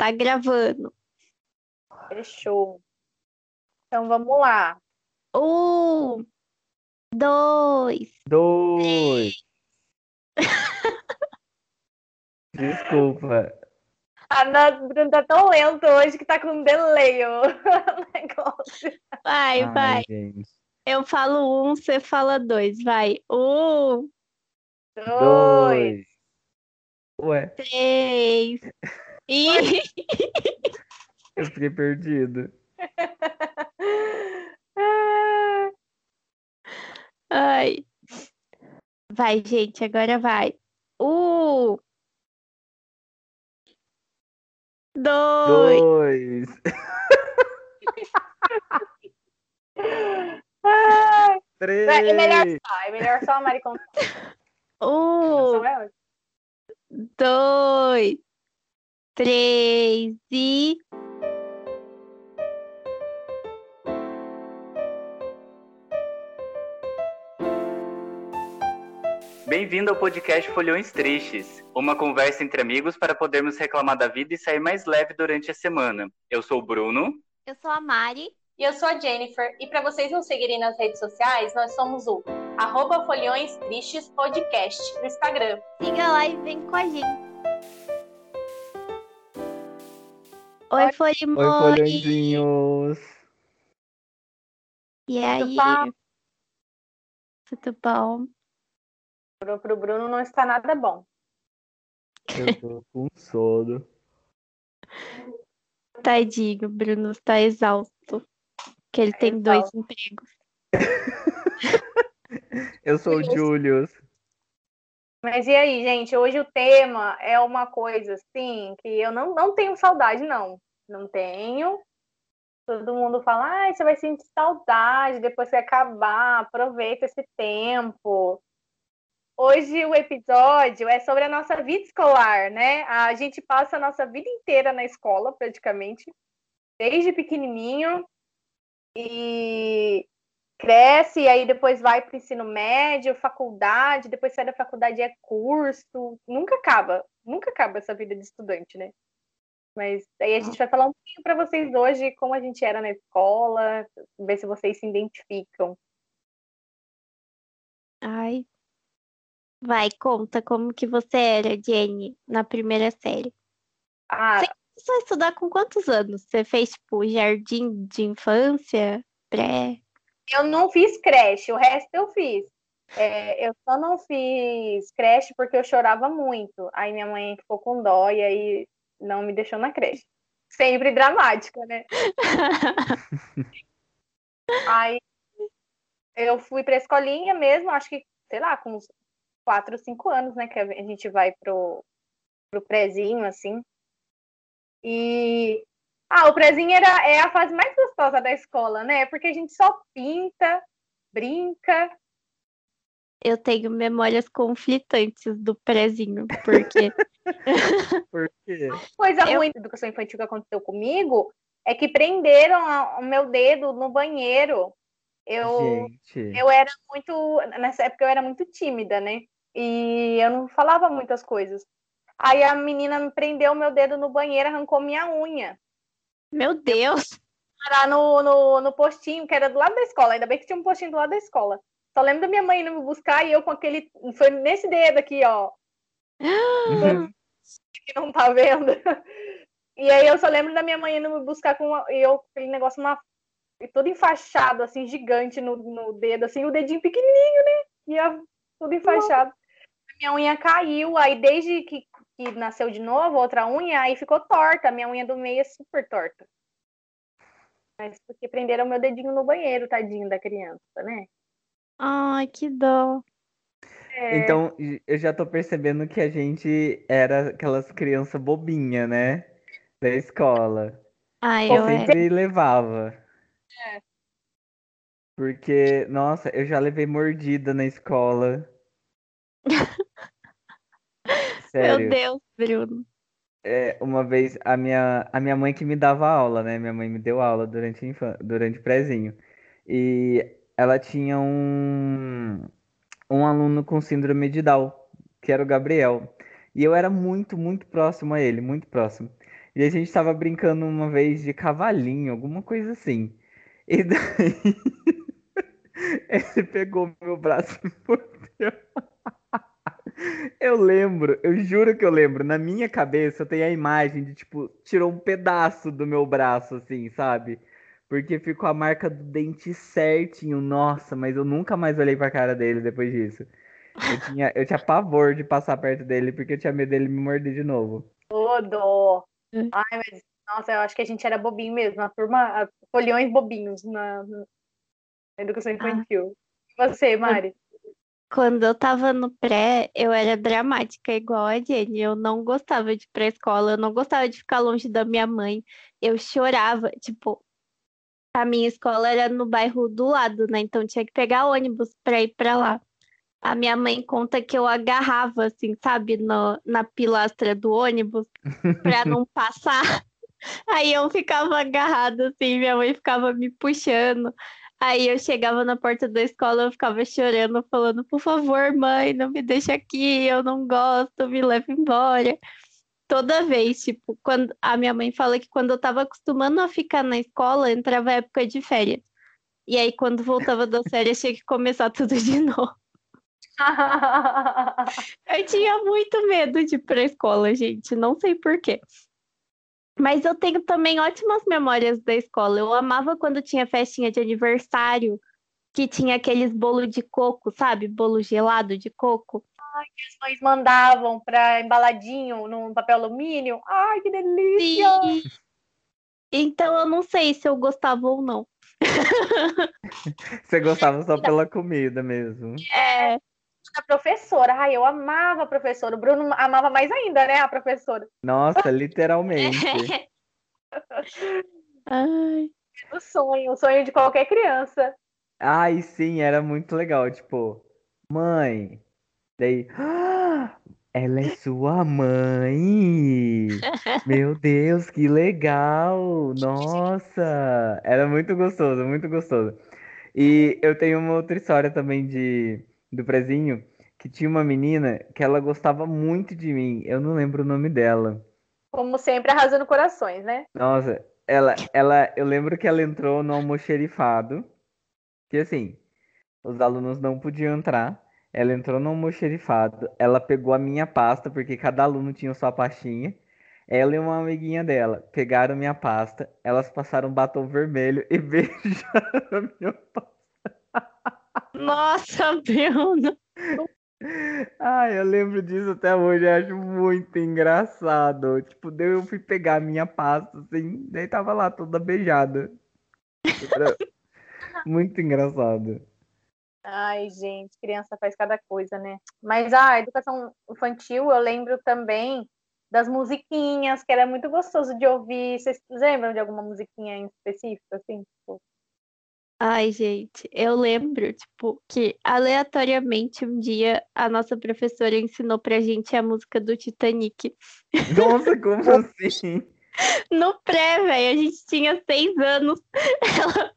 tá gravando. Fechou. Então vamos lá. Um, dois, Dois. Desculpa. A nossa Bruno tá tão lento hoje que tá com um delay o negócio. vai, Ai, vai. gente. Eu falo um, você fala dois, vai. Um, Dois. Dois. Ué, três. E eu fiquei perdido. Ai. Vai, gente, agora vai. Um, dois. Dois. ai. Três. É melhor só, é melhor só a Mari contar. Um, dois, três e. Bem-vindo ao podcast Folhões Tristes, uma conversa entre amigos para podermos reclamar da vida e sair mais leve durante a semana. Eu sou o Bruno. Eu sou a Mari. E eu sou a Jennifer, e para vocês nos seguirem nas redes sociais, nós somos o arroba Folhões Tristes Podcast no Instagram. Siga lá e vem com a gente. Oi, Oi, Folimões. folhõezinhos. E aí? bom? Tudo bom? Pro, pro Bruno não está nada bom. Eu tô com sono. Tadinho, o Bruno está exausto. Que ele tem dois exausto. empregos. Eu sou o. Julius. Mas e aí, gente? Hoje o tema é uma coisa assim que eu não, não tenho saudade, não. Não tenho. Todo mundo fala, ai, você vai sentir saudade depois que acabar, aproveita esse tempo. Hoje o episódio é sobre a nossa vida escolar, né? A gente passa a nossa vida inteira na escola, praticamente, desde pequenininho, e cresce, e aí depois vai para o ensino médio, faculdade, depois sai da faculdade é curso, nunca acaba, nunca acaba essa vida de estudante, né? Mas aí a gente vai falar um pouquinho para vocês hoje como a gente era na escola, ver se vocês se identificam. Ai. Vai, conta como que você era, Jenny, na primeira série. Ah. Você foi estudar com quantos anos? Você fez, tipo, jardim de infância? Pré? Eu não fiz creche, o resto eu fiz. É, eu só não fiz creche porque eu chorava muito. Aí minha mãe ficou com dó e aí não me deixou na creche. Sempre dramática, né? Aí eu fui pra escolinha mesmo, acho que, sei lá, com uns 4, 5 anos, né? Que a gente vai pro, pro prezinho, assim. E. Ah, o prezinho era, é a fase mais gostosa da escola, né? Porque a gente só pinta, brinca. Eu tenho memórias conflitantes do prezinho, porque Por quê? Coisa Eu- ruim da educação infantil que aconteceu comigo é que prenderam a- o meu dedo no banheiro. Eu, Gente. eu era muito. Nessa época eu era muito tímida, né? E eu não falava muitas coisas. Aí a menina me prendeu o meu dedo no banheiro, arrancou minha unha. Meu Deus, Lá no, no, no postinho, que era do lado da escola. Ainda bem que tinha um postinho do lado da escola. Só lembro da minha mãe indo me buscar e eu com aquele. Foi nesse dedo aqui, ó. que não tá vendo. E aí eu só lembro da minha mãe indo me buscar com uma, e eu aquele negócio e todo enfaixado, assim, gigante no, no dedo, assim, o dedinho pequenininho, né? E a, tudo enfaixado. Minha unha caiu, aí desde que, que nasceu de novo, outra unha, aí ficou torta. A minha unha do meio é super torta. Mas porque prenderam meu dedinho no banheiro, tadinho da criança, né? ai, que dó. É, Então, eu já tô percebendo que a gente era aquelas crianças bobinha, né? Da escola. Ai, eu é. Sempre levava. É. Porque, nossa, eu já levei mordida na escola. Sério. Meu Deus, Bruno. É, uma vez a minha, a minha mãe que me dava aula, né? Minha mãe me deu aula durante infan- durante o prézinho. E ela tinha um, um aluno com síndrome de Down, que era o Gabriel. E eu era muito, muito próximo a ele, muito próximo. E a gente tava brincando uma vez de cavalinho, alguma coisa assim. E daí ele pegou meu braço e mordeu. Eu lembro, eu juro que eu lembro. Na minha cabeça eu tenho a imagem de, tipo, tirou um pedaço do meu braço, assim, sabe? Porque ficou a marca do dente certinho. Nossa, mas eu nunca mais olhei pra cara dele depois disso. Eu tinha, eu tinha pavor de passar perto dele porque eu tinha medo dele me morder de novo. Ô, dó. Ai, mas, nossa, eu acho que a gente era bobinho mesmo. A turma, a- folhões bobinhos na, na educação infantil. E você, Mari? Quando eu tava no pré, eu era dramática igual a Jenny. Eu não gostava de ir pra escola, eu não gostava de ficar longe da minha mãe. Eu chorava, tipo, a minha escola era no bairro do lado, né? Então tinha que pegar ônibus pra ir pra lá. A minha mãe conta que eu agarrava, assim, sabe, no, na pilastra do ônibus pra não passar. Aí eu ficava agarrada, assim, minha mãe ficava me puxando. Aí eu chegava na porta da escola, eu ficava chorando, falando, por favor, mãe, não me deixa aqui, eu não gosto, me leva embora. Toda vez, tipo, quando a minha mãe fala que quando eu tava acostumando a ficar na escola, entrava a época de férias. E aí, quando voltava das férias, tinha que começar tudo de novo. Eu tinha muito medo de ir pra escola, gente, não sei por quê. Mas eu tenho também ótimas memórias da escola. Eu amava quando tinha festinha de aniversário, que tinha aqueles bolo de coco, sabe? Bolo gelado de coco. As mães mandavam pra embaladinho num papel alumínio. Ai, que delícia! Sim. Então eu não sei se eu gostava ou não. Você gostava só pela comida mesmo. É, A professora, ai, eu amava a professora. O Bruno amava mais ainda, né, a professora. Nossa, literalmente. ai, O sonho, o sonho de qualquer criança. Ai, sim, era muito legal. Tipo, mãe. Daí, "Ah, ela é sua mãe. Meu Deus, que legal. Nossa, era muito gostoso, muito gostoso. E eu tenho uma outra história também de do prezinho, que tinha uma menina que ela gostava muito de mim. Eu não lembro o nome dela. Como sempre, arrasando corações, né? Nossa, ela, ela, eu lembro que ela entrou no almoxerifado, que assim, os alunos não podiam entrar. Ela entrou no almoxerifado, ela pegou a minha pasta, porque cada aluno tinha sua pastinha. Ela e uma amiguinha dela pegaram minha pasta, elas passaram batom vermelho e beijaram a minha pasta. Nossa, Bruno. Ai, eu lembro disso até hoje, acho muito engraçado. Tipo, eu fui pegar a minha pasta, assim, daí tava lá toda beijada. Muito engraçado. Ai, gente, criança faz cada coisa, né? Mas a educação infantil, eu lembro também das musiquinhas, que era muito gostoso de ouvir. Vocês lembram de alguma musiquinha em específico, assim? Tipo, Ai, gente, eu lembro, tipo, que aleatoriamente um dia a nossa professora ensinou pra gente a música do Titanic. Nossa, como assim? No pré, velho, a gente tinha seis anos. Ela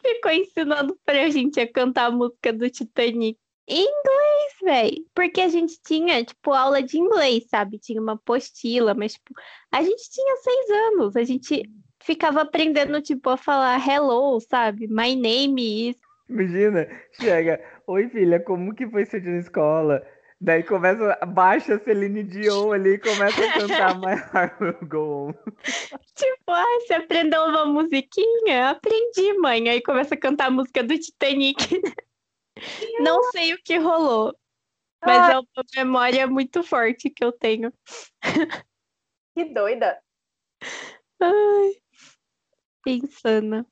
ficou ensinando pra gente a cantar a música do Titanic. Em inglês, velho. Porque a gente tinha, tipo, aula de inglês, sabe? Tinha uma apostila, mas, tipo, a gente tinha seis anos. A gente ficava aprendendo, tipo, a falar hello, sabe? My name is. Imagina, chega, oi filha, como que foi seu dia na escola? Daí começa, baixa a Celine Dion ali e começa a cantar My Heart Will Go On. Tipo, ah, você aprendeu uma musiquinha? Aprendi, mãe. Aí começa a cantar a música do Titanic. Não sei o que rolou. Mas é uma memória muito forte que eu tenho. que doida. Ai, insana.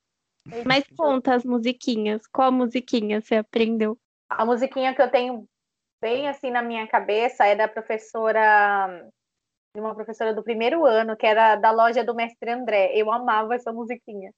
Mas conta as musiquinhas. Qual musiquinha você aprendeu? A musiquinha que eu tenho bem assim na minha cabeça é da professora, de uma professora do primeiro ano, que era da loja do Mestre André. Eu amava essa musiquinha.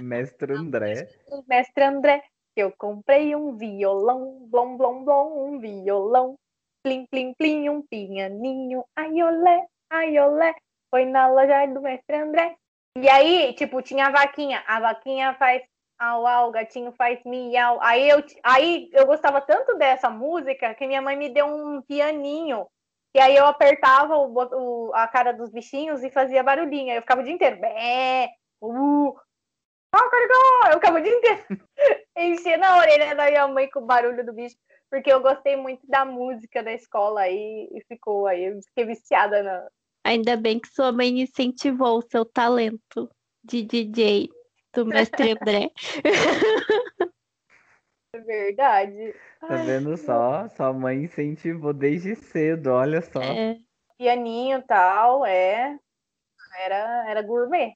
Mestre André. Mestre André, que eu comprei um violão, blom, blom, blom, um violão, plim, plim, plim, um pianinho, ai olé, ai olé, foi na loja do Mestre André. E aí, tipo, tinha a vaquinha, a vaquinha faz au, au, o gatinho faz miau. Aí eu, aí eu gostava tanto dessa música que minha mãe me deu um pianinho E aí eu apertava o, o, a cara dos bichinhos e fazia barulhinho. Aí eu ficava o dia inteiro. Bé, uh, eu ficava o dia inteiro enchendo a orelha da minha mãe com o barulho do bicho, porque eu gostei muito da música da escola aí e ficou aí. Eu fiquei viciada na. Ainda bem que sua mãe incentivou o seu talento de DJ do mestre André. É verdade. Tá vendo só? Sua mãe incentivou desde cedo, olha só. É. Pianinho e tal, é. Era, era gourmet.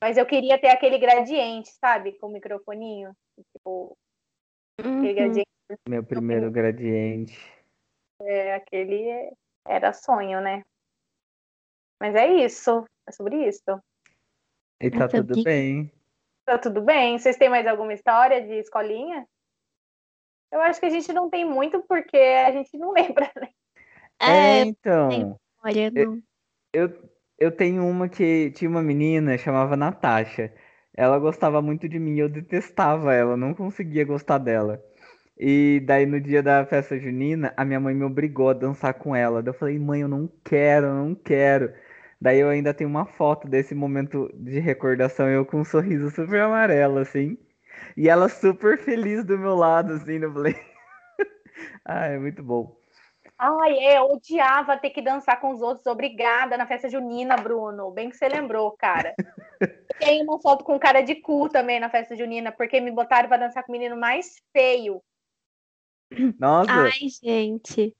Mas eu queria ter aquele gradiente, sabe? Com o microfoninho. Tipo, Uhum. aquele gradiente. Meu primeiro gradiente. É, aquele era sonho, né? Mas é isso. É sobre isso. E tá Essa tudo bem. Tá tudo bem? Vocês têm mais alguma história de escolinha? Eu acho que a gente não tem muito porque a gente não lembra, né? É, É, então. olha, não. Eu, eu tenho uma que tinha uma menina, chamava Natasha. Ela gostava muito de mim, eu detestava ela, não conseguia gostar dela. E daí no dia da festa junina, a minha mãe me obrigou a dançar com ela. Daí eu falei, mãe, eu não quero, eu não quero. Daí eu ainda tenho uma foto desse momento de recordação, eu com um sorriso super amarelo, assim. E ela super feliz do meu lado, assim, eu falei. Ah, é muito bom. Ai, é, eu odiava ter que dançar com os outros. Obrigada na festa junina, Bruno. Bem que você lembrou, cara. Tem uma foto com cara de cu também na festa junina, porque me botaram pra dançar com o menino mais feio. Nossa, Ai, gente.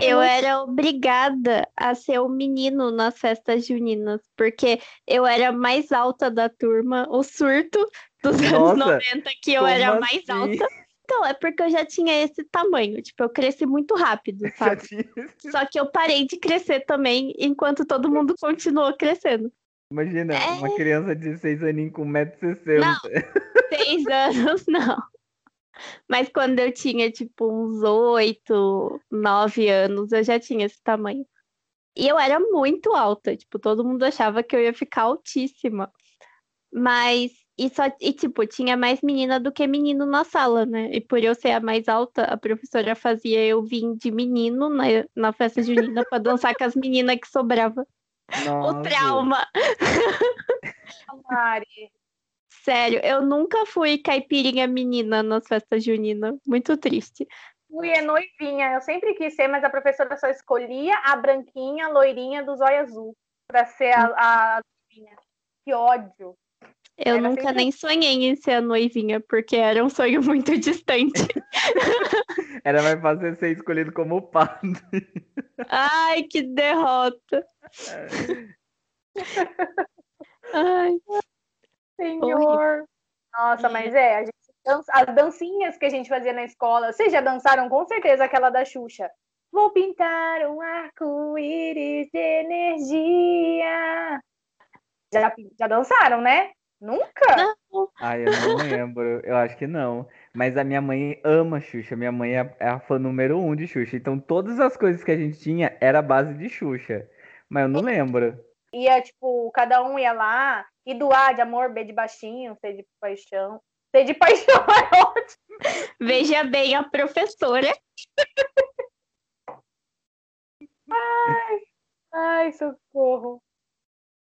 Eu era obrigada a ser o menino nas festas juninas, porque eu era mais alta da turma, o surto dos anos Nossa, 90, que eu era mais assim? alta. Então, é porque eu já tinha esse tamanho, tipo, eu cresci muito rápido, sabe? Só que eu parei de crescer também, enquanto todo mundo continuou crescendo. Imagina, É. uma criança de 6 aninhos com 1,60m. Não. Seis anos, não. Mas quando eu tinha, tipo, uns oito, nove anos, eu já tinha esse tamanho. E eu era muito alta, tipo, todo mundo achava que eu ia ficar altíssima. Mas, e, só, e tipo, tinha mais menina do que menino na sala, né? E por eu ser a mais alta, a professora fazia eu vir de menino na, na festa junina pra dançar com as meninas que sobrava. O Nossa. trauma! Mari. Sério, eu nunca fui caipirinha menina nas festas juninas. Muito triste. Fui é noivinha. Eu sempre quis ser, mas a professora só escolhia a branquinha, loirinha do zóio azul pra ser a, a noivinha. Que ódio. Eu Era nunca sempre nem sonhei em ser a noivinha, porque era um sonho muito distante. Era mais fácil ser escolhido como padre. Ai, que derrota. Ai, Senhor. Nossa, mas é, a gente dança- as dancinhas que a gente fazia na escola. Vocês já dançaram com certeza aquela da Xuxa. Vou pintar um arco-íris de energia. Já, já dançaram, né? Nunca? não. Ai, eu não lembro. Eu acho que não. Mas a minha mãe ama Xuxa. Minha mãe é é a fã número um de Xuxa. Então todas as coisas que a gente tinha era a base de Xuxa. Mas eu não lembro. Ia, tipo, cada um ia lá e doar de amor, B de baixinho, C de paixão. C de paixão é ótimo. Veja bem a professora. Ai, socorro.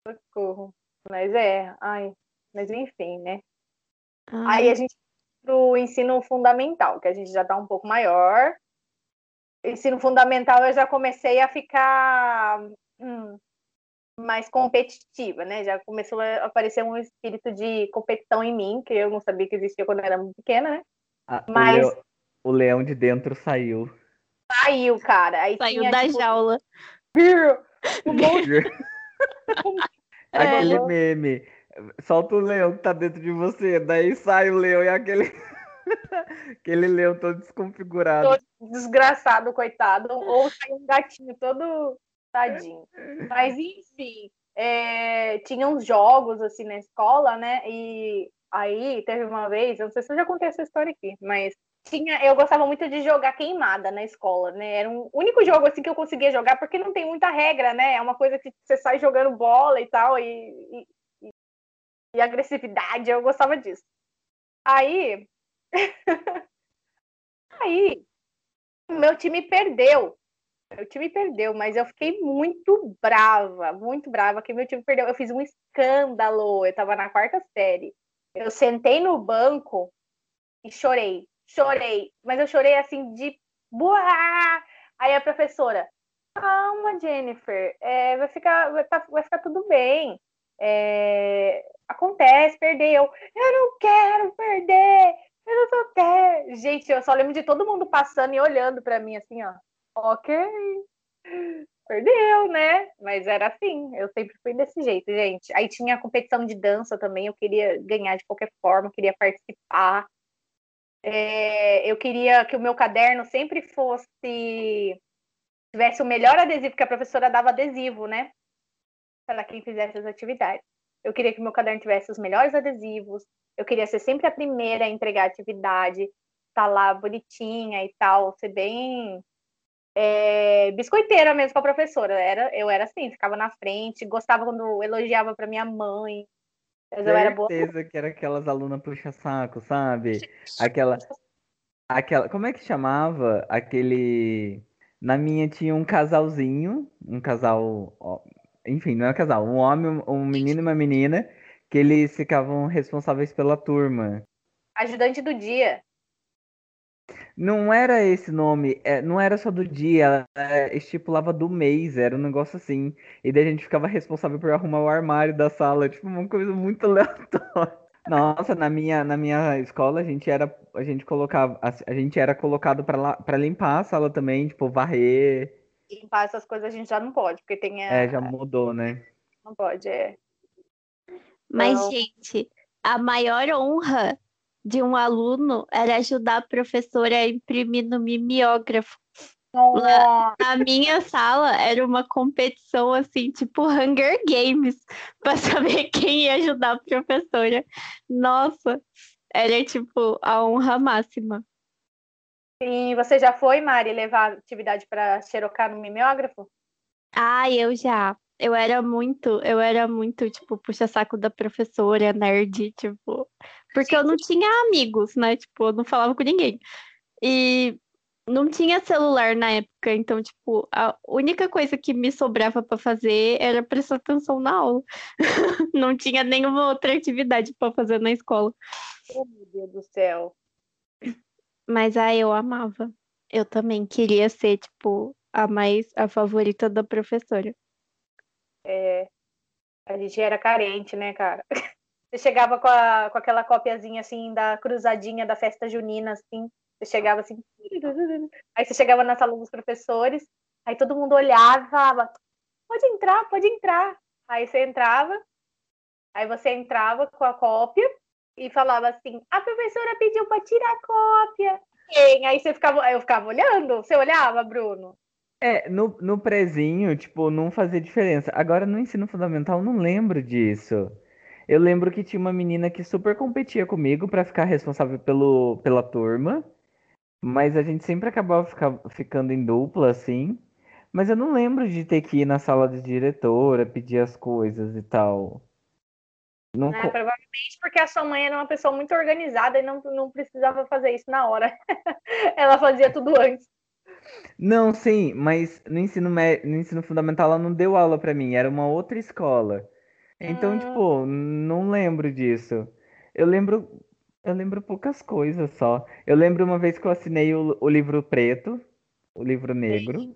Socorro. Mas é, ai. Mas enfim, né? Aí a gente pro ensino fundamental, que a gente já tá um pouco maior. Ensino fundamental eu já comecei a ficar hum, mais competitiva, né? Já começou a aparecer um espírito de competição em mim, que eu não sabia que existia quando eu era muito pequena, né? Ah, o Mas- leo- o leão de dentro saiu. Saiu, cara. Aí Saiu tinha, da tipo, jaula. um monte Aquele É. meme. Solta o leão que tá dentro de você. Daí sai o leão e aquele. aquele leão todo desconfigurado. Todo desgraçado, coitado. Ou saiu um gatinho todo tadinho. Mas, enfim, é, tinha uns jogos assim na escola, né? E aí teve uma vez, eu não sei se eu já contei essa história aqui, mas tinha, eu gostava muito de jogar queimada na escola, né? Era um único jogo assim que eu conseguia jogar, porque não tem muita regra, né? É uma coisa que você sai jogando bola e tal, e, e, e- agressividade, eu gostava disso. Aí. aí, o meu time perdeu. Meu time perdeu, mas eu fiquei muito brava, muito brava que meu time perdeu. Eu fiz um escândalo. Eu tava na quarta série. Eu sentei no banco e chorei, chorei, mas eu chorei assim de boa. Aí a professora, calma, Jennifer, é, vai ficar, vai, tá, vai, ficar tudo bem. É, acontece, perdeu. Eu não quero perder. Eu não quero. Gente, eu só lembro de todo mundo passando e olhando para mim assim, ó ok, perdeu, né? Mas era assim, eu sempre fui desse jeito, gente. Aí tinha a competição de dança também, eu queria ganhar de qualquer forma, queria participar. É, eu queria que o meu caderno sempre fosse tivesse o melhor adesivo, porque a professora dava adesivo, né? Para quem fizesse as atividades. Eu queria que o meu caderno tivesse os melhores adesivos. Eu queria ser sempre a primeira a entregar a atividade, estar tá lá bonitinha e tal, ser bem é, biscoiteira mesmo com a professora. Era, eu era assim, ficava na frente, gostava quando elogiava para minha mãe. Mas eu era boa. certeza que era aquelas alunas puxa-saco, sabe? Aquela. Aquela. Como é que chamava? Aquele. Na minha tinha um casalzinho, um casal. Enfim, não é um casal, um homem, um menino e uma menina, que eles ficavam responsáveis pela turma. Ajudante do dia. Não era esse nome, é, não era só do dia, ela estipulava do mês, era um negócio assim. E daí a gente ficava responsável por arrumar o armário da sala, tipo, uma coisa muito aleatória. Nossa, na minha, na minha escola a gente era, a gente colocava, a, gente era colocado para limpar a sala também, tipo, varrer. Limpar essas coisas a gente já não pode, porque tem a... É, já mudou, né? Não pode, é. Mas, então... gente, a maior honra de um aluno era ajudar a professora a imprimir no mimeógrafo. Lá, na minha sala era uma competição assim, tipo Hunger Games, para saber quem ia ajudar a professora. Nossa, era tipo a honra máxima. Sim, você já foi, Mari, levar atividade para xerocar no mimeógrafo? Ah, eu já eu era muito, eu era muito, tipo, puxa-saco da professora, nerd, tipo, porque eu não tinha amigos, né? Tipo, eu não falava com ninguém. E não tinha celular na época, então, tipo, a única coisa que me sobrava para fazer era prestar atenção na aula. não tinha nenhuma outra atividade para fazer na escola. Oh, meu Deus do céu. Mas aí eu amava. Eu também queria ser, tipo, a mais a favorita da professora. É, a gente era carente, né, cara? Você chegava com, a, com aquela copiazinha assim da cruzadinha da festa junina, assim. Você chegava assim. Aí você chegava na sala dos professores, aí todo mundo olhava falava: pode entrar, pode entrar. Aí você entrava, aí você entrava com a cópia e falava assim: a professora pediu para tirar a cópia. Aí você ficava, eu ficava olhando. Você olhava, Bruno? É, no, no prezinho, tipo, não fazia diferença. Agora no ensino fundamental, não lembro disso. Eu lembro que tinha uma menina que super competia comigo para ficar responsável pelo, pela turma, mas a gente sempre acabava ficar, ficando em dupla, assim. Mas eu não lembro de ter que ir na sala de diretora, pedir as coisas e tal. Não... É, provavelmente porque a sua mãe era uma pessoa muito organizada e não, não precisava fazer isso na hora. Ela fazia tudo antes. Não, sim, mas no ensino, no ensino fundamental ela não deu aula para mim, era uma outra escola. Então, ah. tipo, não lembro disso. Eu lembro, eu lembro poucas coisas só. Eu lembro uma vez que eu assinei o, o livro preto, o livro negro,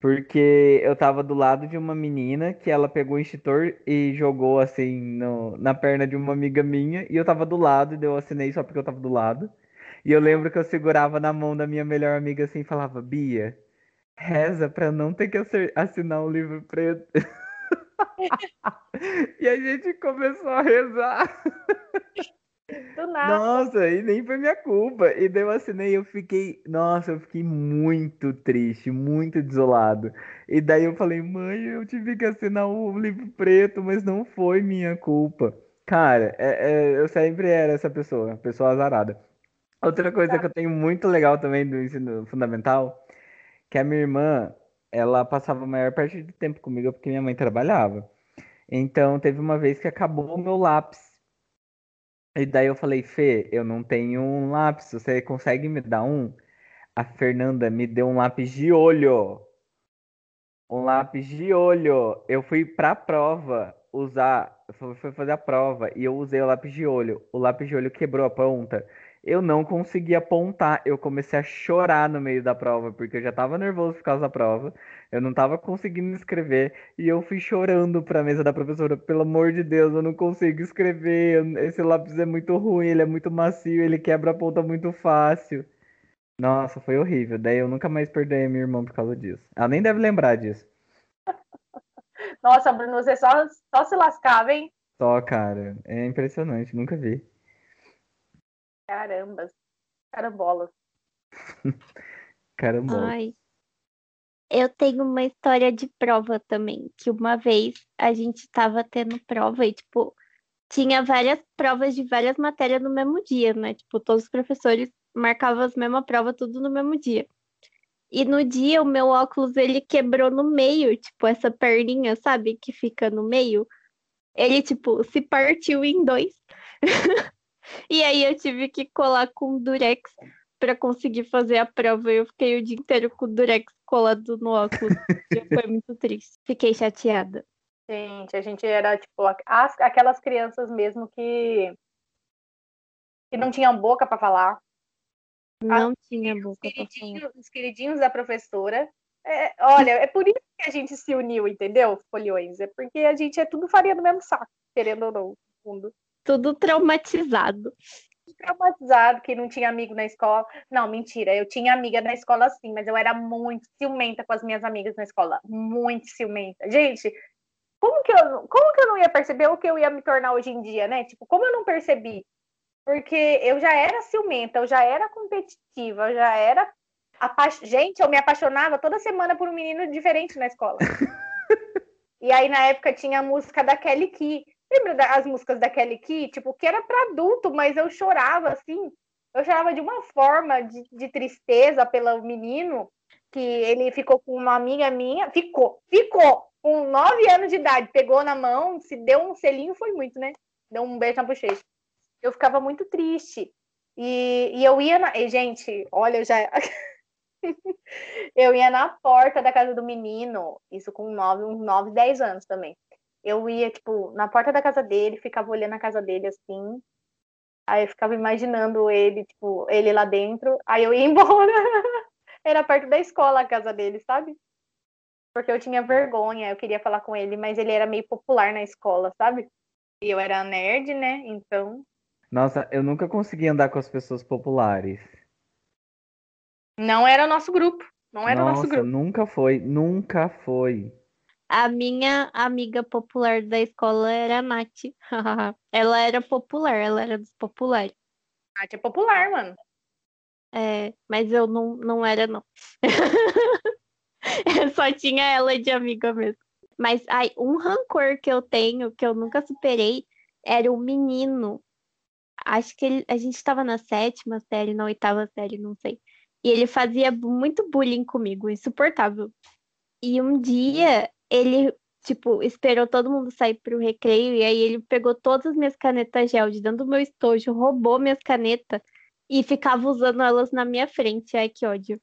porque eu tava do lado de uma menina que ela pegou o extintor e jogou assim no, na perna de uma amiga minha, e eu tava do lado, e eu assinei só porque eu tava do lado. E eu lembro que eu segurava na mão da minha melhor amiga assim e falava, Bia, reza pra não ter que assinar um livro preto. e a gente começou a rezar. Do nada. Nossa, e nem foi minha culpa. E daí eu assinei, eu fiquei. Nossa, eu fiquei muito triste, muito desolado. E daí eu falei, mãe, eu tive que assinar o livro preto, mas não foi minha culpa. Cara, é, é, eu sempre era essa pessoa, pessoa azarada. Outra coisa tá. que eu tenho muito legal também do ensino fundamental, que a minha irmã, ela passava a maior parte do tempo comigo porque minha mãe trabalhava. Então teve uma vez que acabou o meu lápis. E daí eu falei, Fê, eu não tenho um lápis, você consegue me dar um? a Fernanda me deu um lápis de olho. Um lápis de olho. Eu fui pra prova usar, fui fazer a prova e eu usei o lápis de olho. O lápis de olho quebrou a ponta. Eu não consegui apontar. Eu comecei a chorar no meio da prova, porque eu já tava nervoso por causa da prova. Eu não tava conseguindo escrever e eu fui chorando pra mesa da professora. Pelo amor de Deus, eu não consigo escrever. Esse lápis é muito ruim, ele é muito macio, ele quebra a ponta muito fácil. Nossa, foi horrível. Daí eu nunca mais perdoei a minha irmã por causa disso. Ela nem deve lembrar disso. Nossa, Bruno, você só, só se lascava, hein? Só, cara. É impressionante, nunca vi. Carambas. Carambolas. Caramba. Ai. Eu tenho uma história de prova também, que uma vez a gente tava tendo prova e, tipo, tinha várias provas de várias matérias no mesmo dia, né? Tipo, todos os professores marcavam as mesmas provas tudo no mesmo dia. E no dia o meu óculos ele quebrou no meio, tipo, essa perninha, sabe, que fica no meio. Ele, tipo, se partiu em dois. E aí eu tive que colar com durex para conseguir fazer a prova. Eu fiquei o dia inteiro com o durex colado no óculos. Foi muito triste. Fiquei chateada. Gente, a gente era tipo as, aquelas crianças mesmo que que não tinham boca para falar. Não ah, tinha boca para falar. Os queridinhos da professora. É, olha, é por isso que a gente se uniu, entendeu, folhões? É porque a gente é tudo farinha do mesmo saco, querendo ou não, no fundo tudo traumatizado. Traumatizado, que não tinha amigo na escola. Não, mentira, eu tinha amiga na escola sim, mas eu era muito ciumenta com as minhas amigas na escola. Muito ciumenta. Gente, como que eu, como que eu não ia perceber o que eu ia me tornar hoje em dia, né? Tipo, como eu não percebi? Porque eu já era ciumenta, eu já era competitiva, eu já era. Apa... Gente, eu me apaixonava toda semana por um menino diferente na escola. e aí, na época, tinha a música da Kelly Key. Lembra das músicas da Kelly Key? Tipo, que era para adulto, mas eu chorava, assim. Eu chorava de uma forma de, de tristeza pelo menino, que ele ficou com uma amiga minha. Ficou, ficou! Com nove anos de idade, pegou na mão, se deu um selinho, foi muito, né? Deu um beijo na bochecha. Eu ficava muito triste. E, e eu ia na. E, gente, olha, eu já. eu ia na porta da casa do menino, isso com nove, uns nove, dez anos também eu ia, tipo, na porta da casa dele, ficava olhando a casa dele assim. Aí eu ficava imaginando ele, tipo, ele lá dentro. Aí eu ia embora. Era perto da escola a casa dele, sabe? Porque eu tinha vergonha, eu queria falar com ele, mas ele era meio popular na escola, sabe? E eu era nerd, né? Então. Nossa, eu nunca consegui andar com as pessoas populares. Não era o nosso grupo. Não era Nossa, o nosso grupo. Nunca foi, nunca foi. A minha amiga popular da escola era a Nath. ela era popular, ela era dos populares. Nath é popular, mano. É, mas eu não, não era, não. eu só tinha ela de amiga mesmo. Mas ai, um rancor que eu tenho, que eu nunca superei, era o menino. Acho que ele, a gente estava na sétima série, na oitava série, não sei. E ele fazia muito bullying comigo, insuportável. E um dia ele, tipo, esperou todo mundo sair pro recreio e aí ele pegou todas as minhas canetas gel de dentro do meu estojo, roubou minhas canetas e ficava usando elas na minha frente. Ai, que ódio.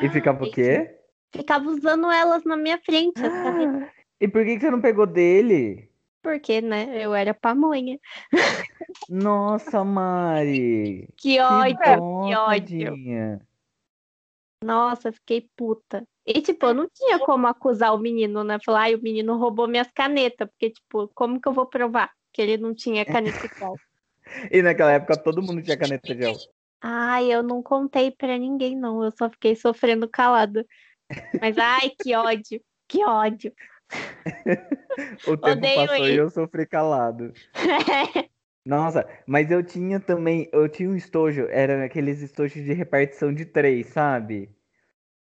E ficava o quê? Ficava usando elas na minha frente. Ah, e por que, você não pegou dele? Porque, né? Eu era pamonha. Nossa, Mari! Que ódio, que, que ódio. Nossa, fiquei puta. E, tipo, eu não tinha como acusar o menino, né? Falar, ai, o menino roubou minhas canetas. Porque, tipo, como que eu vou provar que ele não tinha caneta igual? e naquela época todo mundo tinha caneta de gel. Ai, eu não contei pra ninguém, não. Eu só fiquei sofrendo calada. Mas, ai, que ódio. Que ódio. o tempo Odeio passou e eu sofri calado. Nossa, mas eu tinha também, eu tinha um estojo, era aqueles estojos de repartição de três, sabe?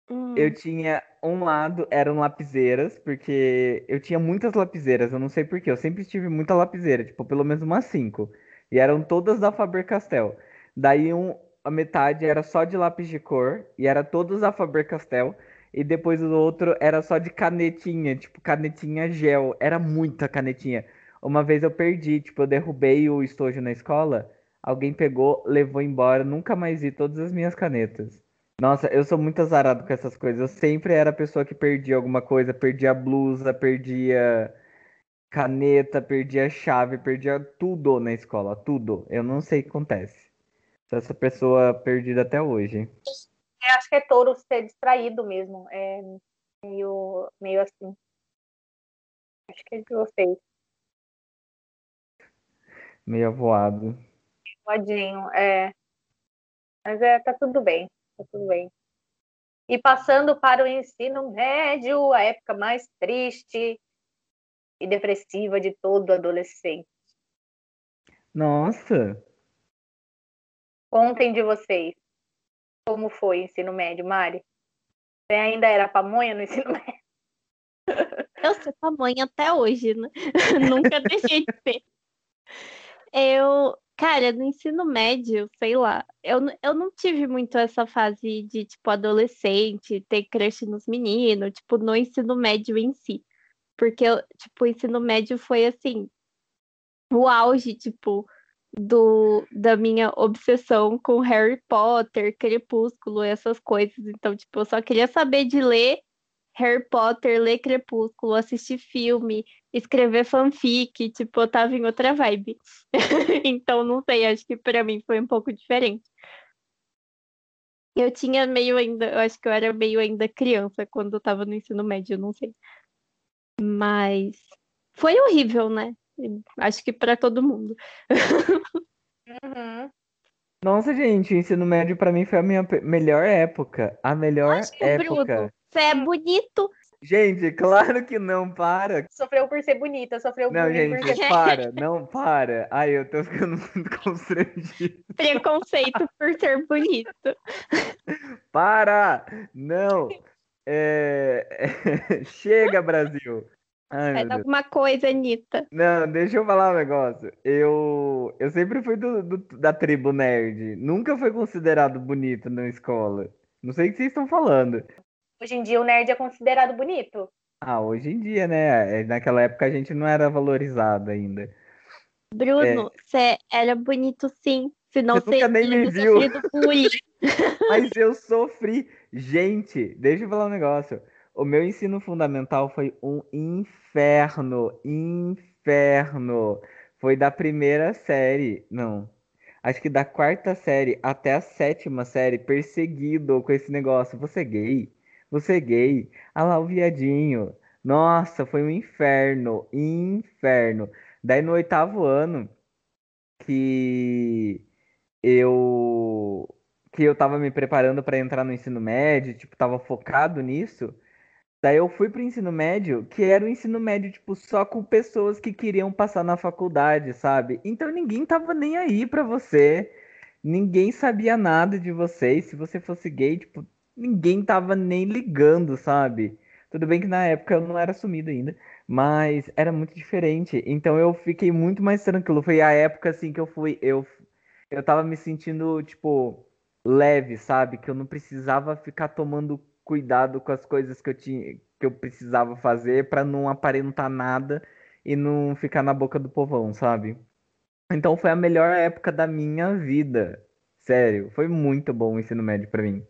Hum. Eu tinha um lado, eram lapiseiras, porque eu tinha muitas lapiseiras, eu não sei porquê, eu sempre tive muita lapiseira, tipo, pelo menos umas cinco. E eram todas da Faber-Castell. Daí um, a metade era só de lápis de cor, e era todos da Faber-Castell. E depois o outro era só de canetinha, tipo, canetinha gel. Era muita canetinha. Uma vez eu perdi, tipo, eu derrubei o estojo na escola, alguém pegou, levou embora, nunca mais vi todas as minhas canetas. Nossa, eu sou muito azarado com essas coisas. Eu sempre era a pessoa que perdia alguma coisa, perdia blusa, perdia caneta, perdia chave, perdia tudo na escola, tudo. Eu não sei o que acontece. Sou essa pessoa perdida até hoje. Eu acho que é touro ser distraído mesmo. É meio, meio assim. Acho que é de vocês. Meio avoado. Voadinho, é. Mas é, tá tudo bem. Tá tudo bem. E passando para o ensino médio, a época mais triste e depressiva de todo adolescente. Nossa! Contem de vocês. Como foi o ensino médio, Mari? Você ainda era pamonha no ensino médio? Eu sou pamonha até hoje, né? Nunca deixei de ser. Eu, cara, no ensino médio, sei lá, eu, eu não tive muito essa fase de, tipo, adolescente, ter crush nos meninos, tipo, no ensino médio em si. Porque, tipo, o ensino médio foi, assim, o auge, tipo, do, da minha obsessão com Harry Potter, Crepúsculo, essas coisas. Então, tipo, eu só queria saber de ler Harry Potter, ler Crepúsculo, assistir filme, escrever fanfic, tipo, eu tava em outra vibe. então, não sei, acho que para mim foi um pouco diferente. Eu tinha meio ainda, eu acho que eu era meio ainda criança quando eu tava no ensino médio, não sei. Mas foi horrível, né? Acho que para todo mundo. Uhum. Nossa, gente, o ensino médio pra mim foi a minha melhor época. A melhor Acho que, época. Bruno, você é bonito. Gente, claro que não, para. Sofreu por ser bonita, sofreu Não, por gente, ser... para, não, para. Ai, eu tô ficando muito constrangido. Preconceito por ser bonito. Para! Não! É... Chega, Brasil! Ai, Faz alguma coisa, Anitta. Não, deixa eu falar um negócio. Eu, eu sempre fui do, do- da tribo nerd. Nunca foi considerado bonito na escola. Não sei o que vocês estão falando. Hoje em dia o nerd é considerado bonito. Ah, hoje em dia, né? É, Naquela época a gente não era valorizado ainda. Bruno, você era bonito sim. Senão Você nunca você nem me viu. Mas eu sofri. Gente, deixa eu falar um negócio. O meu ensino fundamental foi um inferno. Inferno. Foi da primeira série. Não. Acho que da quarta série até a sétima série, perseguido com esse negócio. Você é gay? Você é gay? Ah lá, o viadinho. Nossa, foi um inferno. Inferno. Daí no oitavo ano, que eu que eu tava me preparando para entrar no ensino médio, tipo, tava focado nisso. Daí eu fui pro ensino médio, que era o ensino médio, tipo, só com pessoas que queriam passar na faculdade, sabe? Então ninguém tava nem aí pra você. Ninguém sabia nada de você. E se você fosse gay, tipo, ninguém tava nem ligando, sabe? Tudo bem que na época eu não era assumido ainda, mas era muito diferente. Então eu fiquei muito mais tranquilo. Foi a época assim que eu fui, eu eu tava me sentindo, tipo, leve, sabe? Que eu não precisava ficar tomando cuidado com as coisas que eu tinha, que eu precisava fazer pra não aparentar nada e não ficar na boca do povão, sabe? Então foi a melhor época da minha vida. Sério, foi muito bom o ensino médio pra mim.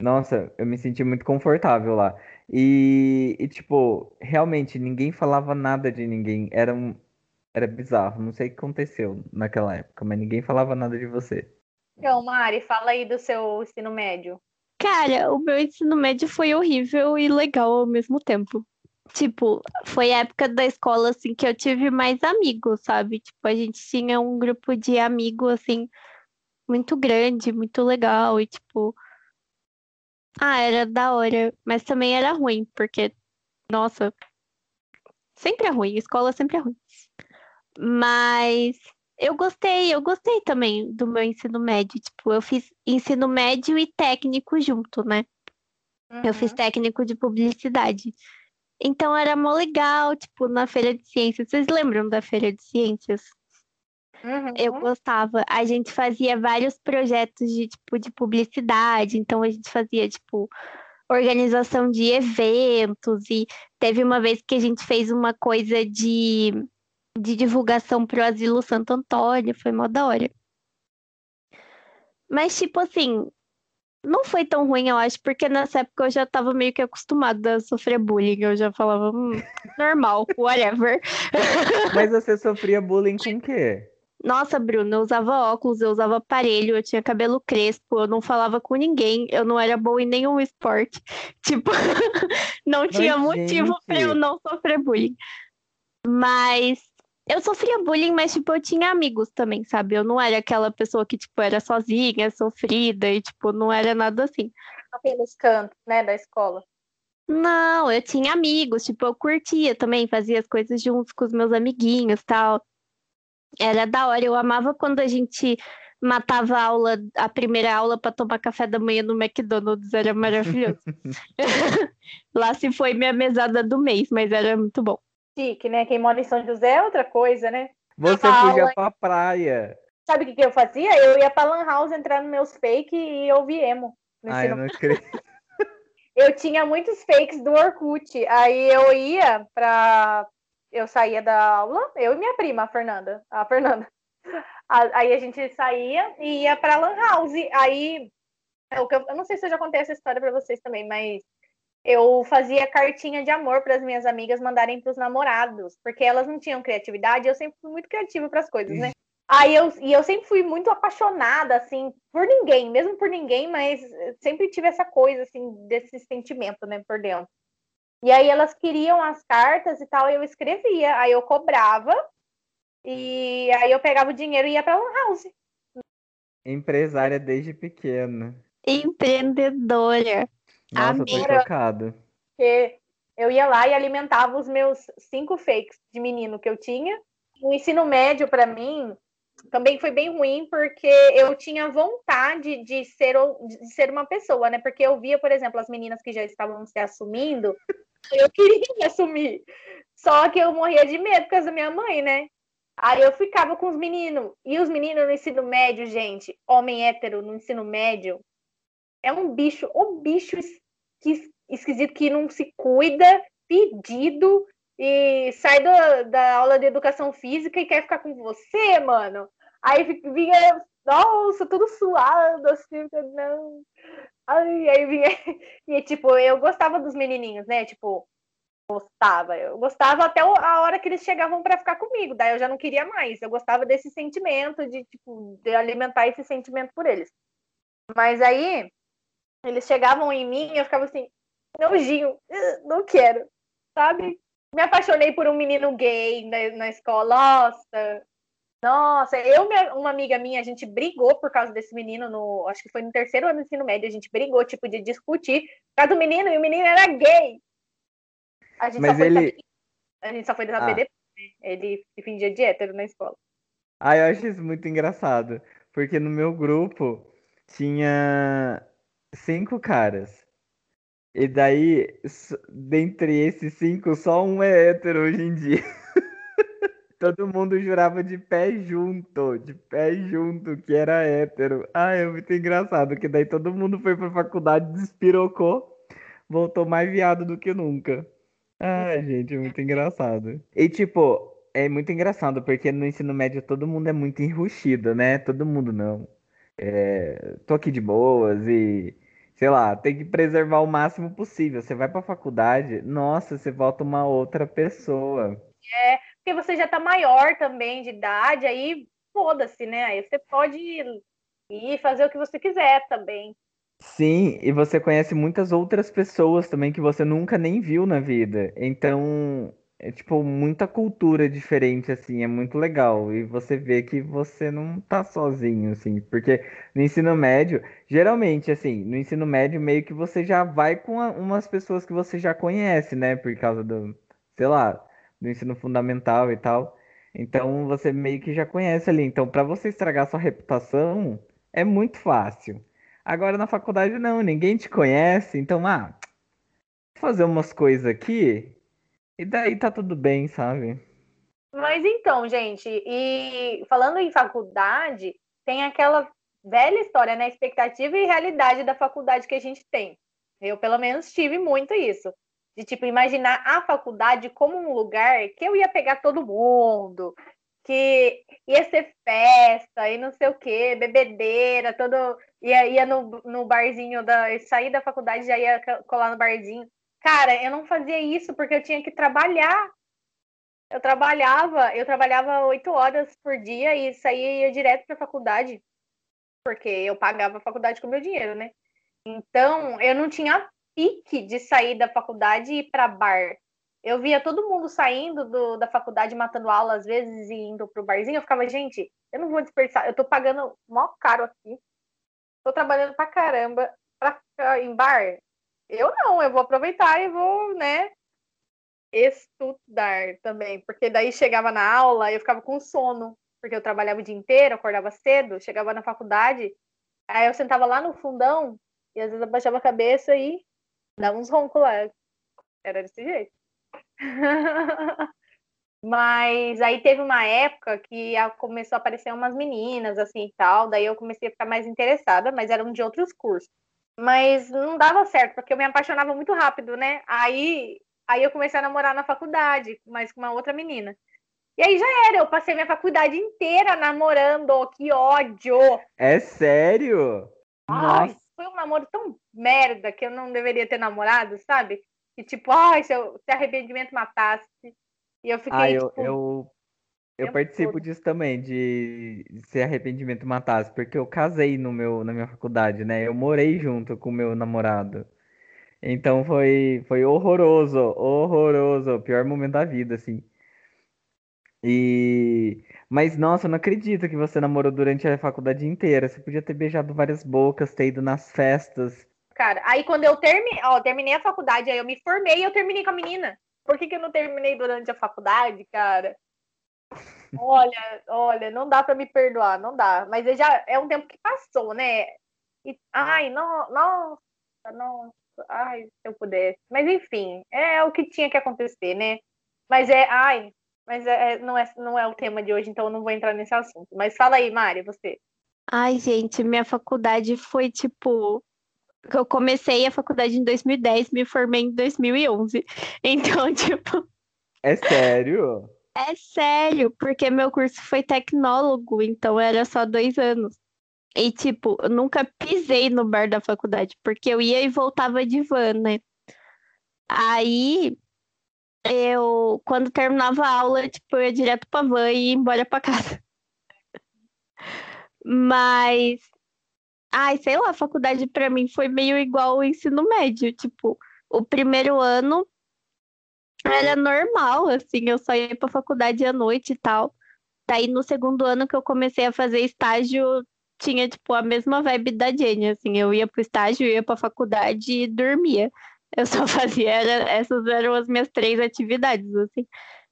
Nossa, eu me senti muito confortável lá. E, e, tipo, realmente ninguém falava nada de ninguém. Era um, era bizarro. Não sei o que aconteceu naquela época, mas ninguém falava nada de você. Então, Mari, fala aí do seu ensino médio. Cara, o meu ensino médio foi horrível e legal ao mesmo tempo. Tipo, foi a época da escola, assim, que eu tive mais amigos, sabe? Tipo, a gente tinha um grupo de amigos, assim, muito grande, muito legal e, tipo... Ah, era da hora, mas também era ruim, porque, nossa, sempre é ruim, escola sempre é ruim. Mas eu gostei, eu gostei também do meu ensino médio. Tipo, eu fiz ensino médio e técnico junto, né? Eu fiz Uhum. técnico de publicidade. Então era mó legal, tipo, na feira de ciências. Vocês lembram da feira de ciências? Uhum. Eu gostava. A gente fazia vários projetos de tipo de publicidade, então a gente fazia tipo organização de eventos e teve uma vez que a gente fez uma coisa de, de divulgação pro Asilo Santo Antônio, foi mó da hora. Mas tipo assim, não foi tão ruim, eu acho, porque nessa época eu já tava meio que acostumada a sofrer bullying. Eu já falava, hum, normal, whatever. Mas você sofria bullying com o quê? Nossa, Bruno, eu usava óculos, eu usava aparelho, eu tinha cabelo crespo, eu não falava com ninguém, eu não era boa em nenhum esporte. Tipo, não tinha Mas, motivo pra eu não sofrer bullying. Mas eu sofria bullying, mas tipo, eu tinha amigos também, sabe? Eu não era aquela pessoa que, tipo, era sozinha, sofrida e, tipo, não era nada assim. Pelos cantos, né, da escola. Não, eu tinha amigos, tipo, eu curtia também, fazia as coisas juntos com os meus amiguinhos, tal. Era da hora, eu amava quando a gente matava a aula, a primeira aula para tomar café da manhã no McDonald's, era maravilhoso. Lá se foi minha mesada do mês, mas era muito bom. Chique, né? Quem mora em São José é outra coisa, né? Você Aula. fugia pra praia. Sabe o que, que eu fazia? Eu ia pra Lan House entrar nos meus fake e ouvir emo. Ai, eu não acredito. eu tinha muitos fakes do Orkut. Aí eu ia pra. Eu saía da aula, eu e minha prima, a Fernanda. A Fernanda. Aí a gente saía e ia pra Lan House. Aí. é Eu eu não sei se eu já contei essa história pra vocês também, mas eu fazia cartinha de amor para as minhas amigas mandarem pros namorados, porque elas não tinham criatividade, eu sempre fui muito criativa para as coisas, né? Aí eu, e eu sempre fui muito apaixonada, assim, por ninguém, mesmo por ninguém, mas sempre tive essa coisa, assim, desse sentimento, né, por dentro. E aí elas queriam as cartas e tal, e eu escrevia, aí eu cobrava, e aí eu pegava o dinheiro e ia pra Lan House. Empresária desde pequena. Empreendedora. Nossa, eu tô Amiga. chocado. Porque eu ia lá e alimentava os meus cinco fakes de menino que eu tinha. O ensino médio, para mim, também foi bem ruim, porque eu tinha vontade de ser, de ser uma pessoa, né? Porque eu via, por exemplo, as meninas que já estavam se assumindo, eu queria assumir. Só que eu morria de medo por causa da minha mãe, né? Aí eu ficava com os meninos. E os meninos no ensino médio, gente, homem hétero no ensino médio, é um bicho, o bicho esquisito que não se cuida, pedido, e sai da, da aula de educação física e quer ficar com você, mano. Aí vinha, nossa, tudo suado, assim, não. Ai, aí vinha, e tipo, eu gostava dos menininhos, né? Tipo, gostava. Eu gostava até a hora que eles chegavam para ficar comigo, daí eu já não queria mais. Eu gostava desse sentimento, de, tipo, de alimentar esse sentimento por eles. Mas aí, eles chegavam em mim eu ficava assim, nojinho, "Ugh, não quero, sabe? Me apaixonei por um menino gay na, na escola, nossa. Nossa, eu e uma amiga minha, a gente brigou por causa desse menino no, acho que foi no terceiro ano do ensino médio, a gente brigou, tipo, de discutir por causa do menino, e o menino era gay. A gente Mas só foi ele- saber, a gente só foi saber Ah. né? Ele fingia de hétero na escola. Ah, eu acho isso muito engraçado. Porque no meu grupo tinha cinco caras. E daí, dentre esses cinco, só um é hétero hoje em dia. Todo mundo jurava de pé junto, de pé junto, que era hétero. Ah, é muito engraçado, que daí todo mundo foi pra faculdade, despirocou, voltou mais viado do que nunca. Ah, gente, é muito engraçado. E tipo, é muito engraçado, porque no ensino médio todo mundo é muito enrustido, né? Todo mundo não. É, tô aqui de boas e, sei lá, tem que preservar o máximo possível. Você vai pra faculdade, nossa, você volta uma outra pessoa. Porque você já tá maior também de idade, aí foda-se, né? Aí você pode ir fazer o que você quiser também. Sim, e você conhece muitas outras pessoas também que você nunca nem viu na vida. Então, é tipo muita cultura diferente assim, é muito legal. E você vê que você não tá sozinho assim, porque no ensino médio, geralmente assim, no ensino médio meio que você já vai com a- umas pessoas que você já conhece, né, por causa do, sei lá, do ensino fundamental e tal. Então, você meio que já conhece ali. Então, para você estragar sua reputação, é muito fácil. Agora na faculdade não, ninguém te conhece, então, ah, vou fazer umas coisas aqui e daí tá tudo bem, sabe? Mas então, gente, e falando em faculdade, tem aquela velha história, né? Expectativa e realidade da faculdade que a gente tem. Eu, pelo menos, tive muito isso. De, tipo, imaginar a faculdade como um lugar que eu ia pegar todo mundo, que ia ser festa e não sei o quê, bebedeira, todo. Ia, ia no, no barzinho da. Sair da faculdade já ia colar no barzinho. Cara, eu não fazia isso porque eu tinha que trabalhar. Eu trabalhava, eu trabalhava oito horas por dia e saía direto para a faculdade, porque eu pagava a faculdade com meu dinheiro, né? Então, eu não tinha pique de sair da faculdade e ir para bar. Eu via todo mundo saindo do, da faculdade, matando aula às vezes e indo pro barzinho. Eu ficava, gente, eu não vou desperdiçar. Eu tô pagando mó caro aqui. Tô trabalhando pra caramba pra ficar em bar. Eu não, eu vou aproveitar e vou, né, estudar também. Porque daí chegava na aula eu ficava com sono. Porque eu trabalhava o dia inteiro, acordava cedo, chegava na faculdade. Aí eu sentava lá no fundão e às vezes abaixava a cabeça e dava uns roncos lá. Era desse jeito. Mas aí teve uma época que começou a aparecer umas meninas assim tal, daí eu comecei a ficar mais interessada, mas eram de outros cursos. Mas não dava certo, porque eu me apaixonava muito rápido, né? Aí, aí eu comecei a namorar na faculdade, mas com uma outra menina. E aí já era, eu passei minha faculdade inteira namorando, que ódio! É sério? Ai, Nossa. Um namoro tão merda que eu não deveria ter namorado, sabe? E tipo, ai, se, eu, se arrependimento matasse. E eu fiquei. Ah, eu, tipo, eu, eu participo todo. disso também, de se arrependimento matasse, porque eu casei no meu, na minha faculdade, né? Eu morei junto com o meu namorado. Então foi, foi horroroso, horroroso, o pior momento da vida, assim. E mas nossa, eu não acredito que você namorou durante a faculdade inteira. Você podia ter beijado várias bocas, ter ido nas festas. Cara, aí quando eu terminei, ó, terminei a faculdade, aí eu me formei e eu terminei com a menina. Por que, que eu não terminei durante a faculdade, cara? Olha, olha, não dá para me perdoar, não dá. Mas já é um tempo que passou, né? E, ai, não, nossa, nossa, ai, se eu pudesse. Mas enfim, é o que tinha que acontecer, né? Mas é, ai, mas é, é não, é, não é o tema de hoje, então eu não vou entrar nesse assunto. Mas fala aí, Mari, você. Ai, gente, minha faculdade foi tipo eu comecei a faculdade em 2010, me formei em 2011. Então, tipo. É sério? É sério, porque meu curso foi tecnólogo, então era só dois anos. E, tipo, eu nunca pisei no bar da faculdade, porque eu ia e voltava de van, né? Aí, eu, quando terminava a aula, tipo, eu ia direto pra van e ia embora pra casa. Mas Ai, sei lá, a faculdade para mim foi meio igual o ensino médio. Tipo, o primeiro ano era normal, assim, eu só ia pra faculdade à noite e tal. Daí no segundo ano que eu comecei a fazer estágio, tinha, tipo, a mesma vibe da Jenny, assim, eu ia pro estágio, ia pra faculdade e dormia. Eu só fazia, essas eram as minhas três atividades, assim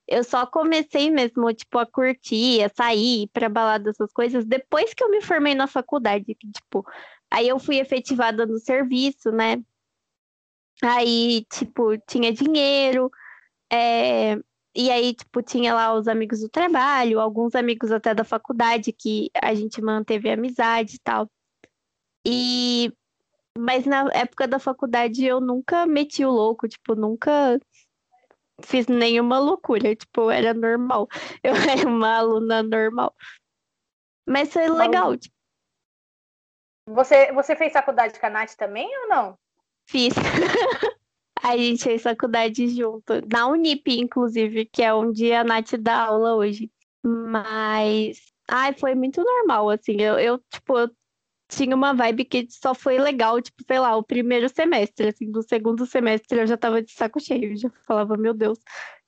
eu só comecei mesmo, tipo, a curtir, a sair, para balada, essas coisas, depois que eu me formei na faculdade, tipo, aí eu fui efetivada no serviço, né? Aí, tipo, tinha dinheiro, é... e aí, tipo, tinha lá os amigos do trabalho, alguns amigos até da faculdade que a gente manteve amizade e tal. E mas na época da faculdade eu nunca meti o louco, tipo, nunca fiz nenhuma loucura, tipo, era normal. Eu era uma aluna normal. Mas foi legal. Tipo... Você, você fez faculdade com a Nath também ou não? Fiz. a gente fez faculdade junto. Na Unip, inclusive, que é onde a Nath dá aula hoje. Mas. Ai, foi muito normal, assim. Eu, eu tipo, eu tinha uma vibe que só foi legal, tipo, sei lá, o primeiro semestre, assim, do segundo semestre eu já tava de saco cheio, já falava, meu Deus,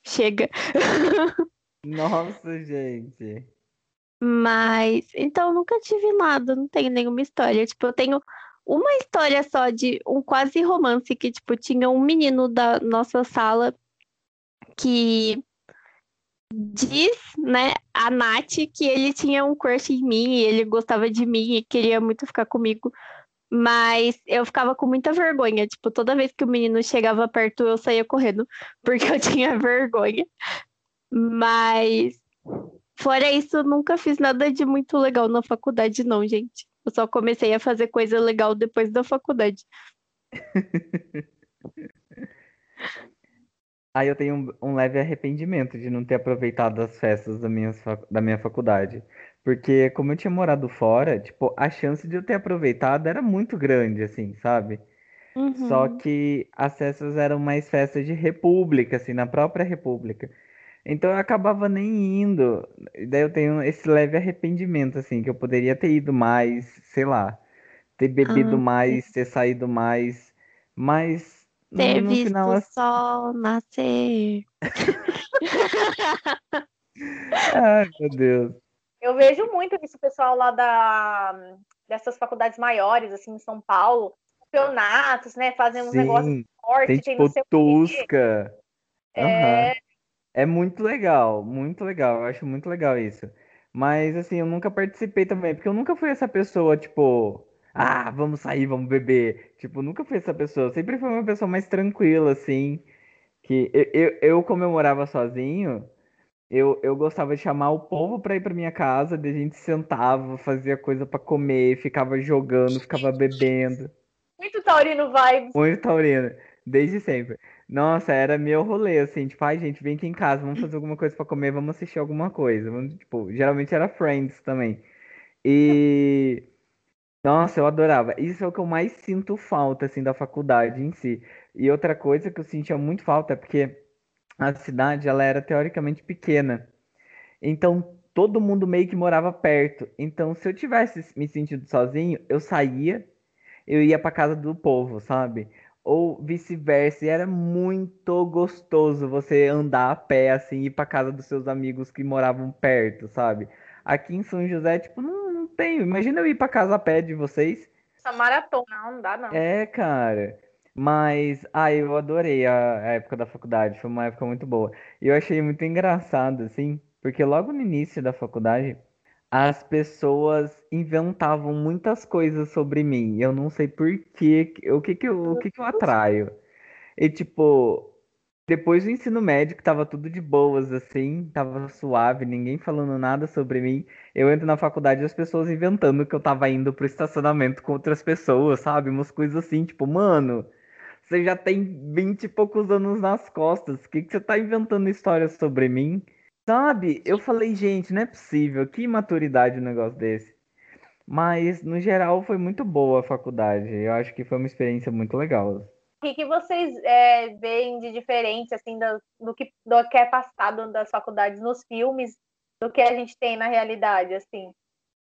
chega. Nossa, gente. Mas, então, nunca tive nada, não tenho nenhuma história. Tipo, eu tenho uma história só de um quase romance que, tipo, tinha um menino da nossa sala que diz, né, a Nath que ele tinha um crush em mim, e ele gostava de mim e queria muito ficar comigo. Mas eu ficava com muita vergonha. Tipo, toda vez que o menino chegava perto, eu saía correndo, porque eu tinha vergonha. Mas, fora isso, nunca fiz nada de muito legal na faculdade, não, gente. Eu só comecei a fazer coisa legal depois da faculdade. Aí eu tenho um, um leve arrependimento de não ter aproveitado as festas da minha, da minha faculdade. Porque como eu tinha morado fora, tipo, a chance de eu ter aproveitado era muito grande, assim, sabe? Só Uhum. que as festas eram mais festas de república, assim, na própria república. Então eu acabava nem indo. Daí eu tenho esse leve arrependimento, assim, que eu poderia ter ido mais, sei lá, ter bebido Ah, mais, ter saído mais. Mas ter no visto final, o assim, sol nascer. ai meu Deus. Eu vejo muito isso, o pessoal lá da, dessas faculdades maiores, assim, em São Paulo, campeonatos, né? Fazendo uns negócios Sim, de esporte, tem tem tipo quê. Tusca. Aham. É muito legal, muito legal. Eu acho muito legal isso. Mas assim, eu nunca participei também, porque eu nunca fui essa pessoa, tipo, ah, vamos sair, vamos beber. Tipo, nunca fui essa pessoa. Sempre fui uma pessoa mais tranquila, assim. Que eu, eu, eu como eu morava sozinho, eu, eu gostava de chamar o povo pra ir pra minha casa, daí a gente sentava, fazia coisa pra comer, ficava jogando, ficava bebendo. Muito taurino vibes. Muito taurina, desde sempre. Nossa, era meu rolê, assim, tipo, ai, gente, vem aqui em casa, vamos fazer alguma coisa pra comer, vamos assistir alguma coisa. Vamos, tipo, geralmente era Friends também. E, nossa, eu adorava. Isso é o que eu mais sinto falta, assim, da faculdade em si. E outra coisa que eu sentia muito falta é porque a cidade, ela era teoricamente pequena. Então, todo mundo meio que morava perto. Então, se eu tivesse me sentido sozinho, eu saía eu ia pra casa do povo, sabe? Ou vice-versa. E era muito gostoso você andar a pé, assim, ir pra casa dos seus amigos que moravam perto, sabe? Aqui em São José, tipo, não tenho. Imagina eu ir pra casa a pé de vocês. Essa maratona, não, não dá não. É, cara. Mas, ah, eu adorei a, a época da faculdade. Foi uma época muito boa. E eu achei muito engraçado, assim, porque logo no início da faculdade. As pessoas inventavam muitas coisas sobre mim. Eu não sei por quê, o que que eu, o que que eu atraio. E tipo, depois do ensino médio, que tava tudo de boas, assim, tava suave, ninguém falando nada sobre mim. Eu entro na faculdade e as pessoas inventando que eu tava indo pro estacionamento com outras pessoas, sabe? Umas coisas assim, tipo, mano, você já tem vinte e poucos anos nas costas, o que que você tá inventando histórias sobre mim? Sabe? Eu falei, gente, não é possível, que maturidade um negócio desse. Mas, no geral, foi muito boa a faculdade. Eu acho que foi uma experiência muito legal. O que, que vocês é, veem de diferente, assim, do, do, que, do que é passado das faculdades nos filmes, do que a gente tem na realidade, assim?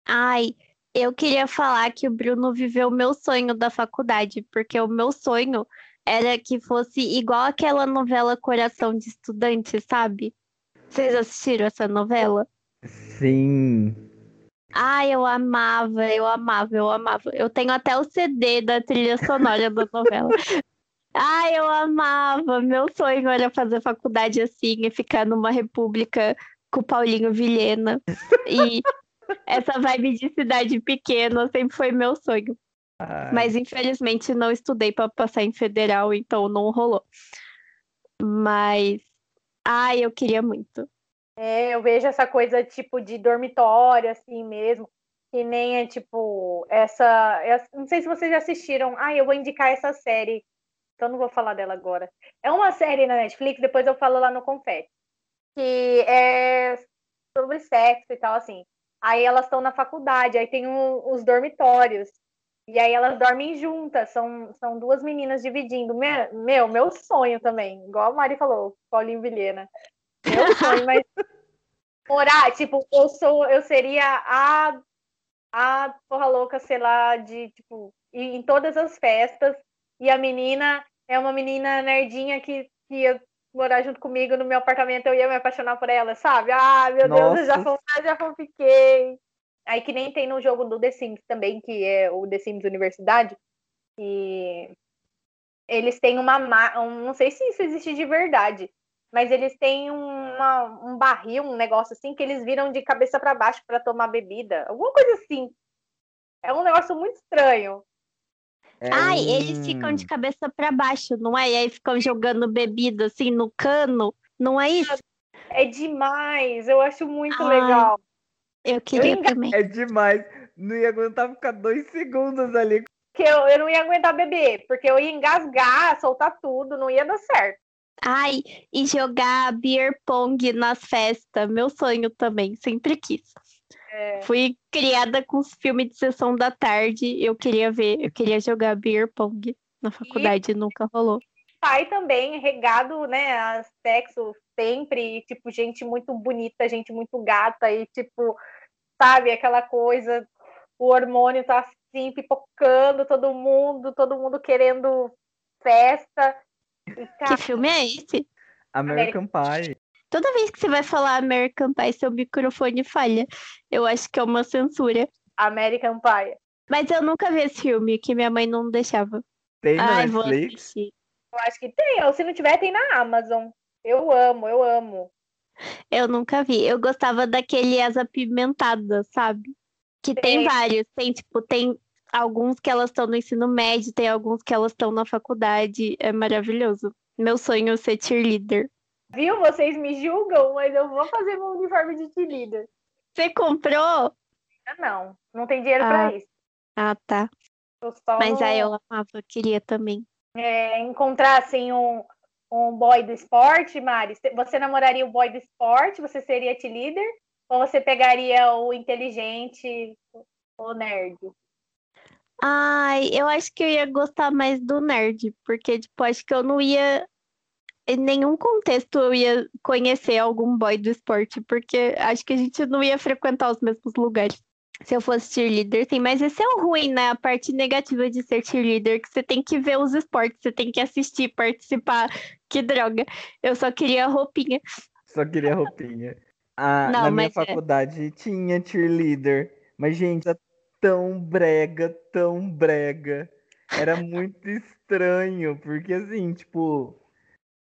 Ai, eu queria falar que o Bruno viveu o meu sonho da faculdade, porque o meu sonho era que fosse igual aquela novela Coração de Estudante, sabe? Vocês assistiram essa novela? Sim. Ai, eu amava, eu amava, eu amava. Eu tenho até o CD da trilha sonora da novela. Ai, eu amava. Meu sonho era fazer faculdade assim e ficar numa república com o Paulinho Vilhena. E essa vibe de cidade pequena sempre foi meu sonho. Ai, Mas infelizmente não estudei para passar em federal, então não rolou. Mas, ai, eu queria muito. É, eu vejo essa coisa tipo de dormitório, assim mesmo, que nem é tipo essa. essa- Não sei se vocês já assistiram. Ah, eu vou indicar essa série, então não vou falar dela agora. É uma série na Netflix, depois eu falo lá no Confete, que é sobre sexo e tal, assim. Aí elas estão na faculdade, aí tem o- os dormitórios. E aí elas dormem juntas, são, são duas meninas dividindo. Me- Meu, meu sonho também, igual a Mari falou, Paulinho Vilhena. Meu sonho, mas morar, tipo, eu sou, eu seria a a porra louca, sei lá, de tipo, em todas as festas, e a menina é uma menina nerdinha que, que ia morar junto comigo no meu apartamento, eu ia me apaixonar por ela, sabe? Ah, meu Deus, eu já, Nossa. fan- já fanfiquei. Aí que nem tem no jogo do The Sims também, que é o The Sims Universidade, que eles têm uma, ma- um, não sei se isso existe de verdade, mas eles têm uma- um barril, um negócio assim, que eles viram de cabeça para baixo para tomar bebida. Alguma coisa assim. É um negócio muito estranho. É Ai, um- eles ficam de cabeça para baixo, não é? E aí ficam jogando bebida assim no cano, não é isso? É demais. Eu acho muito Ai. legal. Eu queria enga- também. É demais. Não ia aguentar ficar dois segundos ali. Que eu, eu não ia aguentar beber, porque eu ia engasgar, soltar tudo, não ia dar certo. Ai, e jogar beer pong nas festas, meu sonho também, sempre quis. É, Fui criada com os filmes de sessão da tarde, eu queria ver, eu queria jogar beer pong na faculdade, nunca rolou. pai também, regado, né, a sexo sempre, e, tipo, gente muito bonita, gente muito gata, e tipo, sabe, aquela coisa, o hormônio tá assim, pipocando todo mundo, todo mundo querendo festa. E, Que cara, filme é esse? American Pie. Toda vez que você vai falar American Pie, seu microfone falha. Eu acho que é uma censura. American Pie. Mas eu nunca vi esse filme, que minha mãe não deixava. Tem na Ai, vou Netflix? assistir. Eu acho que tem, ou se não tiver, tem na Amazon. Eu amo, eu amo. Eu nunca vi. Eu gostava daquele As Apimentadas, sabe? Que tem Sei. vários. Tem, tipo, tem alguns que elas estão no ensino médio, tem alguns que elas estão na faculdade. É maravilhoso. Meu sonho é ser cheerleader. Viu? Vocês me julgam, mas eu vou fazer meu uniforme de cheerleader. Você comprou? Não, não tem dinheiro Ah. pra isso. Ah, tá. Mas aí eu amava, queria também. é, encontrar assim um, um boy do esporte, Mari, você- namoraria o boy do esporte? Você seria cheerleader? Ou você pegaria o inteligente, o nerd? Ai, eu acho que eu ia gostar mais do nerd, porque, tipo, acho que eu não ia. Em nenhum contexto eu ia conhecer algum boy do esporte, porque acho que a gente não ia frequentar os mesmos lugares. Se eu fosse cheerleader, sim, mas esse é o ruim, né? A parte negativa de ser cheerleader, que você tem que ver os esportes, você tem que assistir, participar. Que droga. Eu só queria roupinha. Só queria roupinha. Ah, Não, na minha é. faculdade tinha cheerleader. Mas, gente, era tão brega, tão brega. Era muito estranho, porque assim, tipo,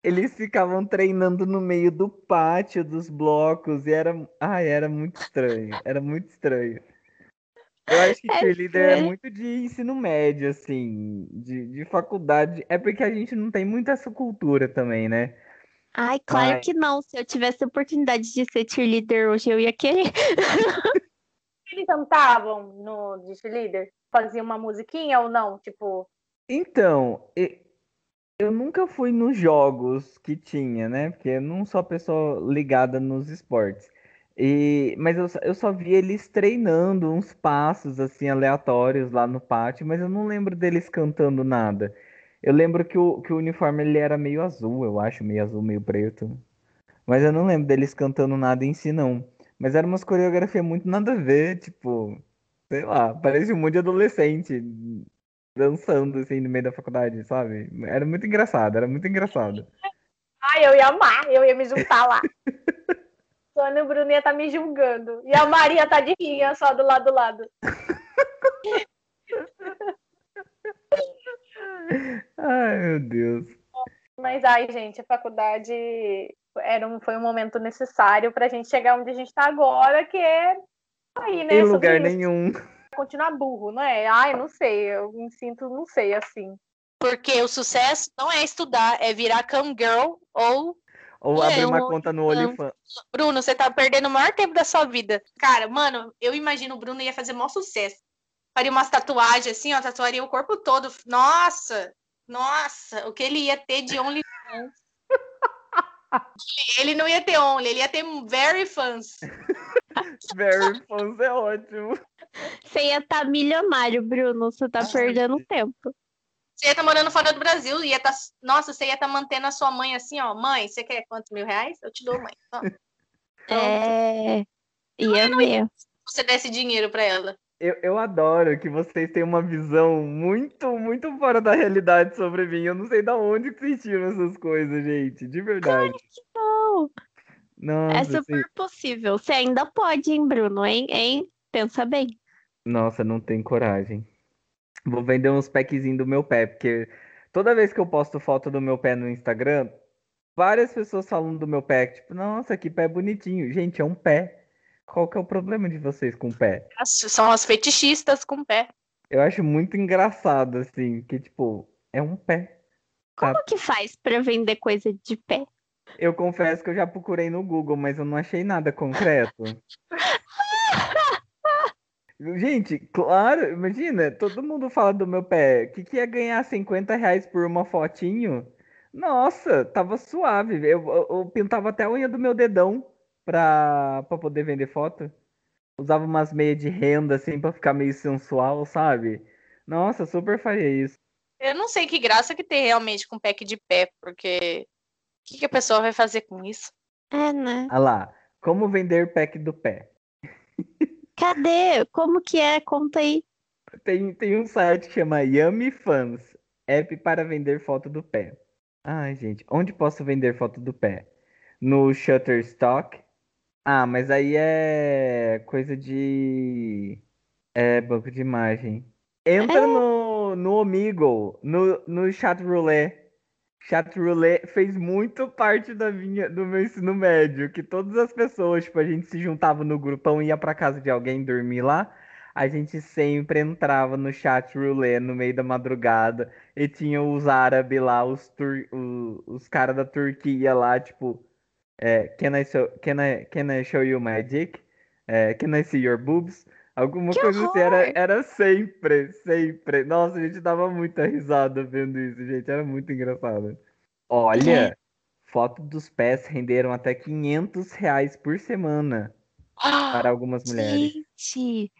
eles ficavam treinando no meio do pátio dos blocos e era, ai, era muito estranho, era muito estranho. Eu acho que É cheerleader é sério? muito de ensino médio, assim, de, de faculdade. É porque a gente não tem muita essa cultura também, né? Ai, claro Ai. que não. Se eu tivesse a oportunidade de ser cheerleader hoje, eu ia querer. Eles cantavam no de cheerleader? Faziam uma musiquinha ou não? Tipo, Então, eu nunca fui nos jogos que tinha, né? Porque eu não sou a pessoa ligada nos esportes. E, mas eu, só- eu só vi eles treinando uns passos assim aleatórios lá no pátio, mas eu não lembro deles cantando nada. Eu lembro que o, que o uniforme ele era meio azul, eu acho, meio azul, meio preto. Mas eu não lembro deles cantando nada em si, não. Mas era umas coreografias muito nada a ver, tipo, sei lá, parece um monte de adolescente dançando assim no meio da faculdade, sabe? Era muito engraçado, era muito engraçado. ai, eu ia amar, eu ia me juntar lá. Sônia ia estar me julgando. E a Maria tá de rinha só do lado do lado. Ai, meu Deus. Mas, ai, gente, a faculdade era um, foi um momento necessário pra gente chegar onde a gente tá agora, que é aí, né? Em lugar nenhum. Continuar burro, não é? Ai, não sei, eu me sinto, não sei, assim. Porque o sucesso não é estudar, é virar cam girl ou Ou É, abrir uma um conta no OnlyFans. OnlyFans. Bruno, você tá perdendo o maior tempo da sua vida. Cara, mano, eu imagino o Bruno ia fazer maior sucesso. Faria umas tatuagens assim, ó, tatuaria o corpo todo. Nossa, nossa, o que ele ia ter de OnlyFans. ele não ia ter Only, ele ia ter very fans. Very fans é ótimo. Você ia estar milionário, Bruno. Você tá Ai, perdendo gente. tempo. Você ia estar morando fora do Brasil, ia tá, nossa, você ia estar mantendo a sua mãe assim, ó, mãe, você quer quantos mil reais? Eu te dou, mãe. Ó, É. Ia mesmo. você desse dinheiro pra ela. Eu, eu adoro que vocês têm uma visão muito, muito fora da realidade sobre mim. Eu não sei da onde que vocês tiram essas coisas, gente. De verdade. Não, Nossa, é assim, super possível. Você ainda pode, hein, Bruno? Hein? Hein? Pensa bem. Nossa, não tem coragem. Vou vender uns packzinhos do meu pé, porque toda vez que eu posto foto do meu pé no Instagram, várias pessoas falam do meu pé, tipo, nossa, que pé bonitinho. Gente, é um pé. Qual que é o problema de vocês com o pé? São as fetichistas com pé. Eu acho muito engraçado, assim, que, tipo, é um pé. Como que faz pra vender coisa de pé? Eu confesso que eu já procurei no Google, mas eu não achei nada concreto. Gente, claro, imagina, todo mundo fala do meu pé. O que, que ia ganhar 50 reais por uma fotinho? Nossa, tava suave. Eu, eu, eu pintava até a unha do meu dedão pra, pra poder vender foto. Usava umas meias de renda, assim, pra ficar meio sensual, sabe? Nossa, super faria isso. Eu não sei que graça que tem realmente com pack de pé, porque o que, que a pessoa vai fazer com isso? É, né? Olha lá, como vender pack do pé. Cadê? Como que é? Conta aí. Tem, tem um site que chama Yummy Fans, app para vender foto do pé. Ai, gente, onde posso vender foto do pé? No Shutterstock? Ah, mas aí é coisa de. É banco de imagem. Entra É. no, no Omegle, no, no Chat Roulette. Chat Roulette fez muito parte da minha, do meu ensino médio, que todas as pessoas, tipo, a gente se juntava no grupão, ia pra casa de alguém dormir lá, a gente sempre entrava no Chat Roulette no meio da madrugada e tinha os árabes lá, os, tur, os, os caras da Turquia lá, tipo, é, can, I show, can, I, can I show you magic? É, can I see your boobs? Alguma Que coisa assim, era, era sempre, sempre. Nossa, a gente dava muita risada vendo isso, gente, era muito engraçado. Olha, foto dos pés renderam até 500 reais por semana para algumas mulheres. Gente,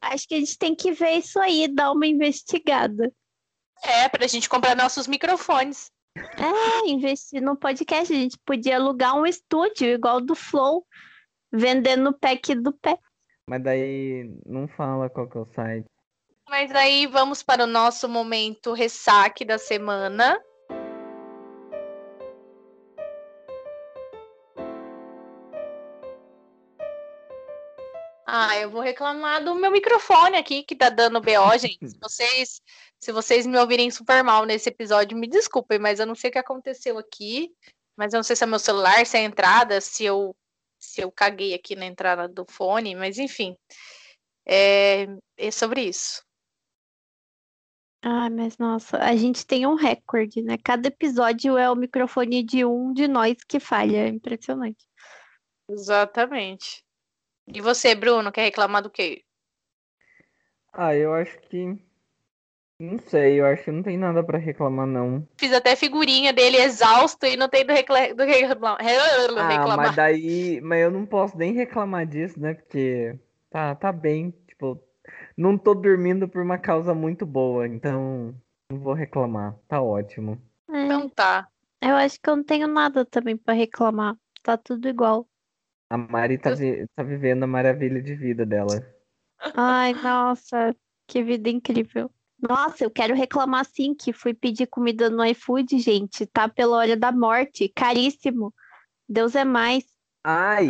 acho que a gente tem que ver isso aí, dar uma investigada. É, pra gente comprar nossos microfones. É, investir no podcast. A gente podia alugar um estúdio igual do Flow, vendendo o pack do pé. Mas daí não fala qual que é o site. Mas aí vamos para o nosso momento ressaque da semana. Ah, eu vou reclamar do meu microfone aqui que tá dando BO, gente. Se vocês, se vocês me ouvirem super mal nesse episódio, me desculpem, mas eu não sei o que aconteceu aqui. Mas eu não sei se é meu celular, se é a entrada, se eu, se eu caguei aqui na entrada do fone, mas enfim. É, é sobre isso. Ah, mas nossa, a gente tem um recorde, né? Cada episódio é o microfone de um de nós que falha. É impressionante. Exatamente. E você, Bruno, quer reclamar do quê? Ah, eu acho que. Não sei, eu acho que não tem nada pra reclamar, não. Fiz até figurinha dele exausto e não tem do, recla... do recla- Ah, reclamar. mas daí. Mas eu não posso nem reclamar disso, né? Porque tá, tá bem. Tipo, não tô dormindo por uma causa muito boa, então não vou reclamar. Tá ótimo. Então tá. eu acho que eu não tenho nada também pra reclamar. Tá tudo igual. A Mari tá, vi- tá vivendo a maravilha de vida dela. Ai, nossa, que vida incrível. Nossa, eu quero reclamar sim que fui pedir comida no iFood, gente. Tá pela hora da morte, caríssimo. Deus é mais. Ai,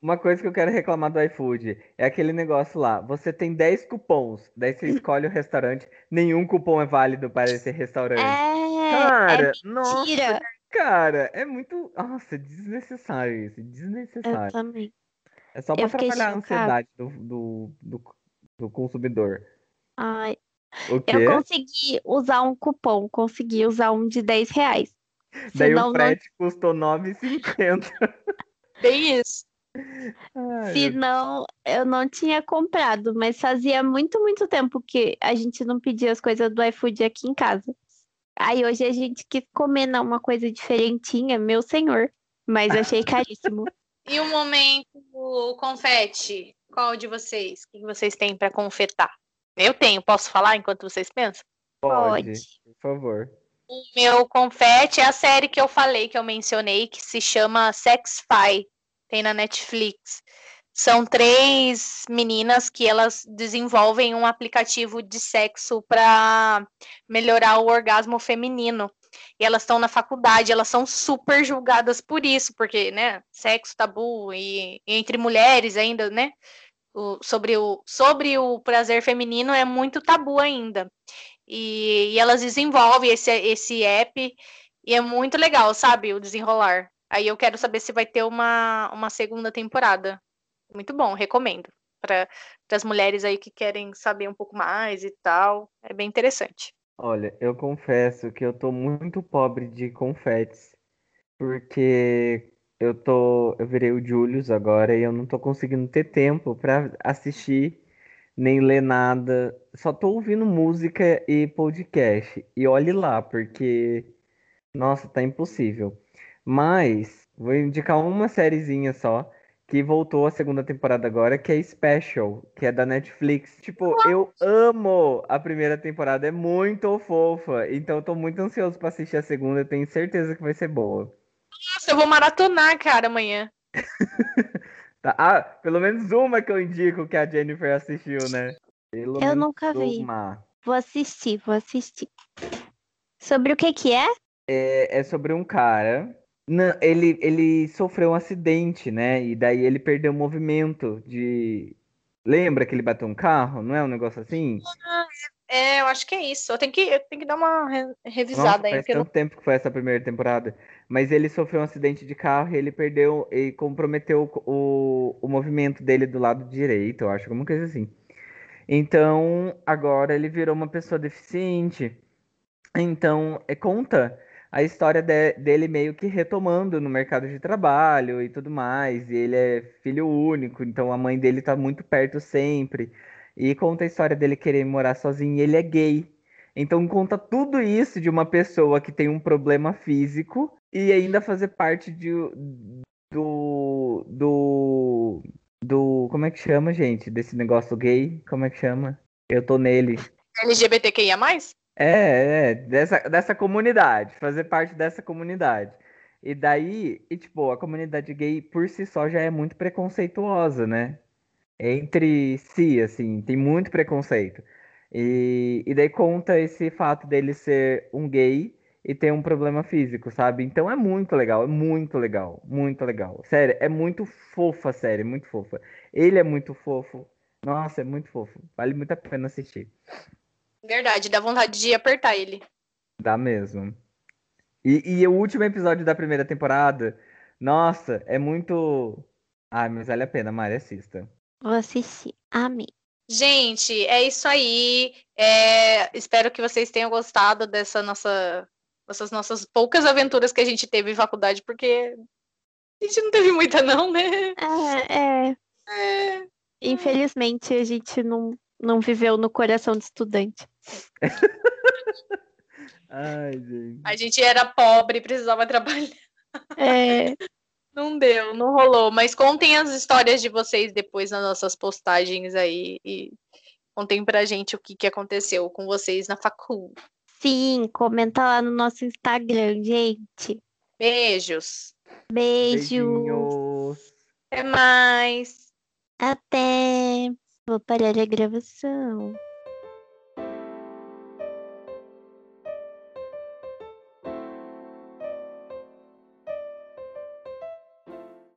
uma coisa que eu quero reclamar do iFood é aquele negócio lá. Você tem 10 cupons, daí você escolhe o restaurante, nenhum cupom é válido para esse restaurante. É, Cara, é nossa, mentira. cara, é muito. Nossa, desnecessário isso, Eu desnecessário. também. É só pra eu trabalhar a ansiedade do, do, do, do consumidor. Ai? Eu consegui usar um cupom, consegui usar um de 10 reais. Daí Senão o não frete custou 9,50. Bem isso. Ai, Se não, eu não tinha comprado, mas fazia muito, muito tempo que a gente não pedia as coisas do iFood aqui em casa. Aí hoje a gente quis comer não, uma coisa diferentinha, meu senhor, mas achei caríssimo. E o momento confete? Qual de vocês? O que vocês têm pra confetar? Eu tenho, posso falar enquanto vocês pensam? pode, Pode. por favor. O meu confete é a série que eu falei, que eu mencionei, que se chama Sex Spy. Tem na Netflix. São três meninas que elas desenvolvem um aplicativo de sexo para melhorar o orgasmo feminino. E elas estão na faculdade, elas são super julgadas por isso, porque, né, sexo tabu e, e entre mulheres ainda, né? O- sobre, o, sobre o prazer feminino é muito tabu ainda. E, e elas desenvolvem esse, esse app e é muito legal, sabe? O desenrolar. Aí eu quero saber se vai ter uma, uma segunda temporada. Muito bom, recomendo. Para as mulheres aí que querem saber um pouco mais e tal. É bem interessante. Olha, eu confesso que eu tô muito pobre de confetes, porque eu tô, eu virei o Julius agora e eu não tô conseguindo ter tempo pra assistir nem ler nada. Só tô ouvindo música e podcast. E olhe lá, porque Nossa, tá impossível. Mas vou indicar uma sériezinha só que voltou a segunda temporada agora, que é Special, que é da Netflix. Tipo, eu amo a primeira temporada, é muito fofa. Então eu tô muito ansioso pra assistir a segunda, eu tenho certeza que vai ser boa. Nossa, eu vou maratonar, cara, amanhã. Tá, Ah, pelo menos uma que eu indico que a Jennifer assistiu, né? Pelo Eu nunca vi. uma. Vou assistir, vou assistir. Sobre o que que é? É, é sobre um cara. Não, ele, ele sofreu um acidente, né? E daí ele perdeu o movimento de. Lembra que ele bateu um carro? Não é um negócio assim? É, eu acho que é isso. Eu tenho que, eu tenho que dar uma re- Nossa, revisada aí. faz eu não- tanto tempo que foi essa primeira temporada. Mas ele sofreu um acidente de carro e ele perdeu e comprometeu o, o movimento dele do lado direito, eu acho, alguma coisa assim. Então, agora ele virou uma pessoa deficiente. Então, é, conta a história de- dele meio que retomando no mercado de trabalho e tudo mais. E ele é filho único, então a mãe dele tá muito perto sempre. E conta a história dele querer morar sozinho e ele é gay. Então conta tudo isso de uma pessoa que tem um problema físico e ainda fazer parte de, do, do, do, como é que chama, gente? Desse negócio gay? Como é que chama? Eu tô nele. LGBTQIA+. É, é, dessa, dessa comunidade, fazer parte dessa comunidade. E daí, e tipo, a comunidade gay por si só já é muito preconceituosa, né? Entre si, assim, tem muito preconceito. E, e daí conta esse fato dele ser um gay e ter um problema físico, sabe? Então é muito legal, é muito legal, muito legal. Sério, é muito fofa a série, muito fofa. Ele é muito fofo. Nossa, é muito fofo. Vale muito a pena assistir. Verdade, dá vontade de apertar ele. Dá mesmo. E, e o último episódio da primeira temporada, nossa, é muito. Ai, mas vale a pena, Mari, assista. Vou assistir. Amém. Gente, é isso aí. É, espero que vocês tenham gostado dessa nossa, dessas nossas poucas aventuras que a gente teve em faculdade, porque a gente não teve muita, não, né? É, é. É. Infelizmente, a gente não, não viveu no coração de estudante. Ai, gente. A gente era pobre e precisava trabalhar. É, Não deu, não rolou. Mas contem as histórias de vocês depois nas nossas postagens aí e contem pra gente o que, que aconteceu com vocês na facul. sim, comenta lá no nosso Instagram, gente. Beijos. Beijo. Beijinhos. Até mais. Até. Vou parar a gravação.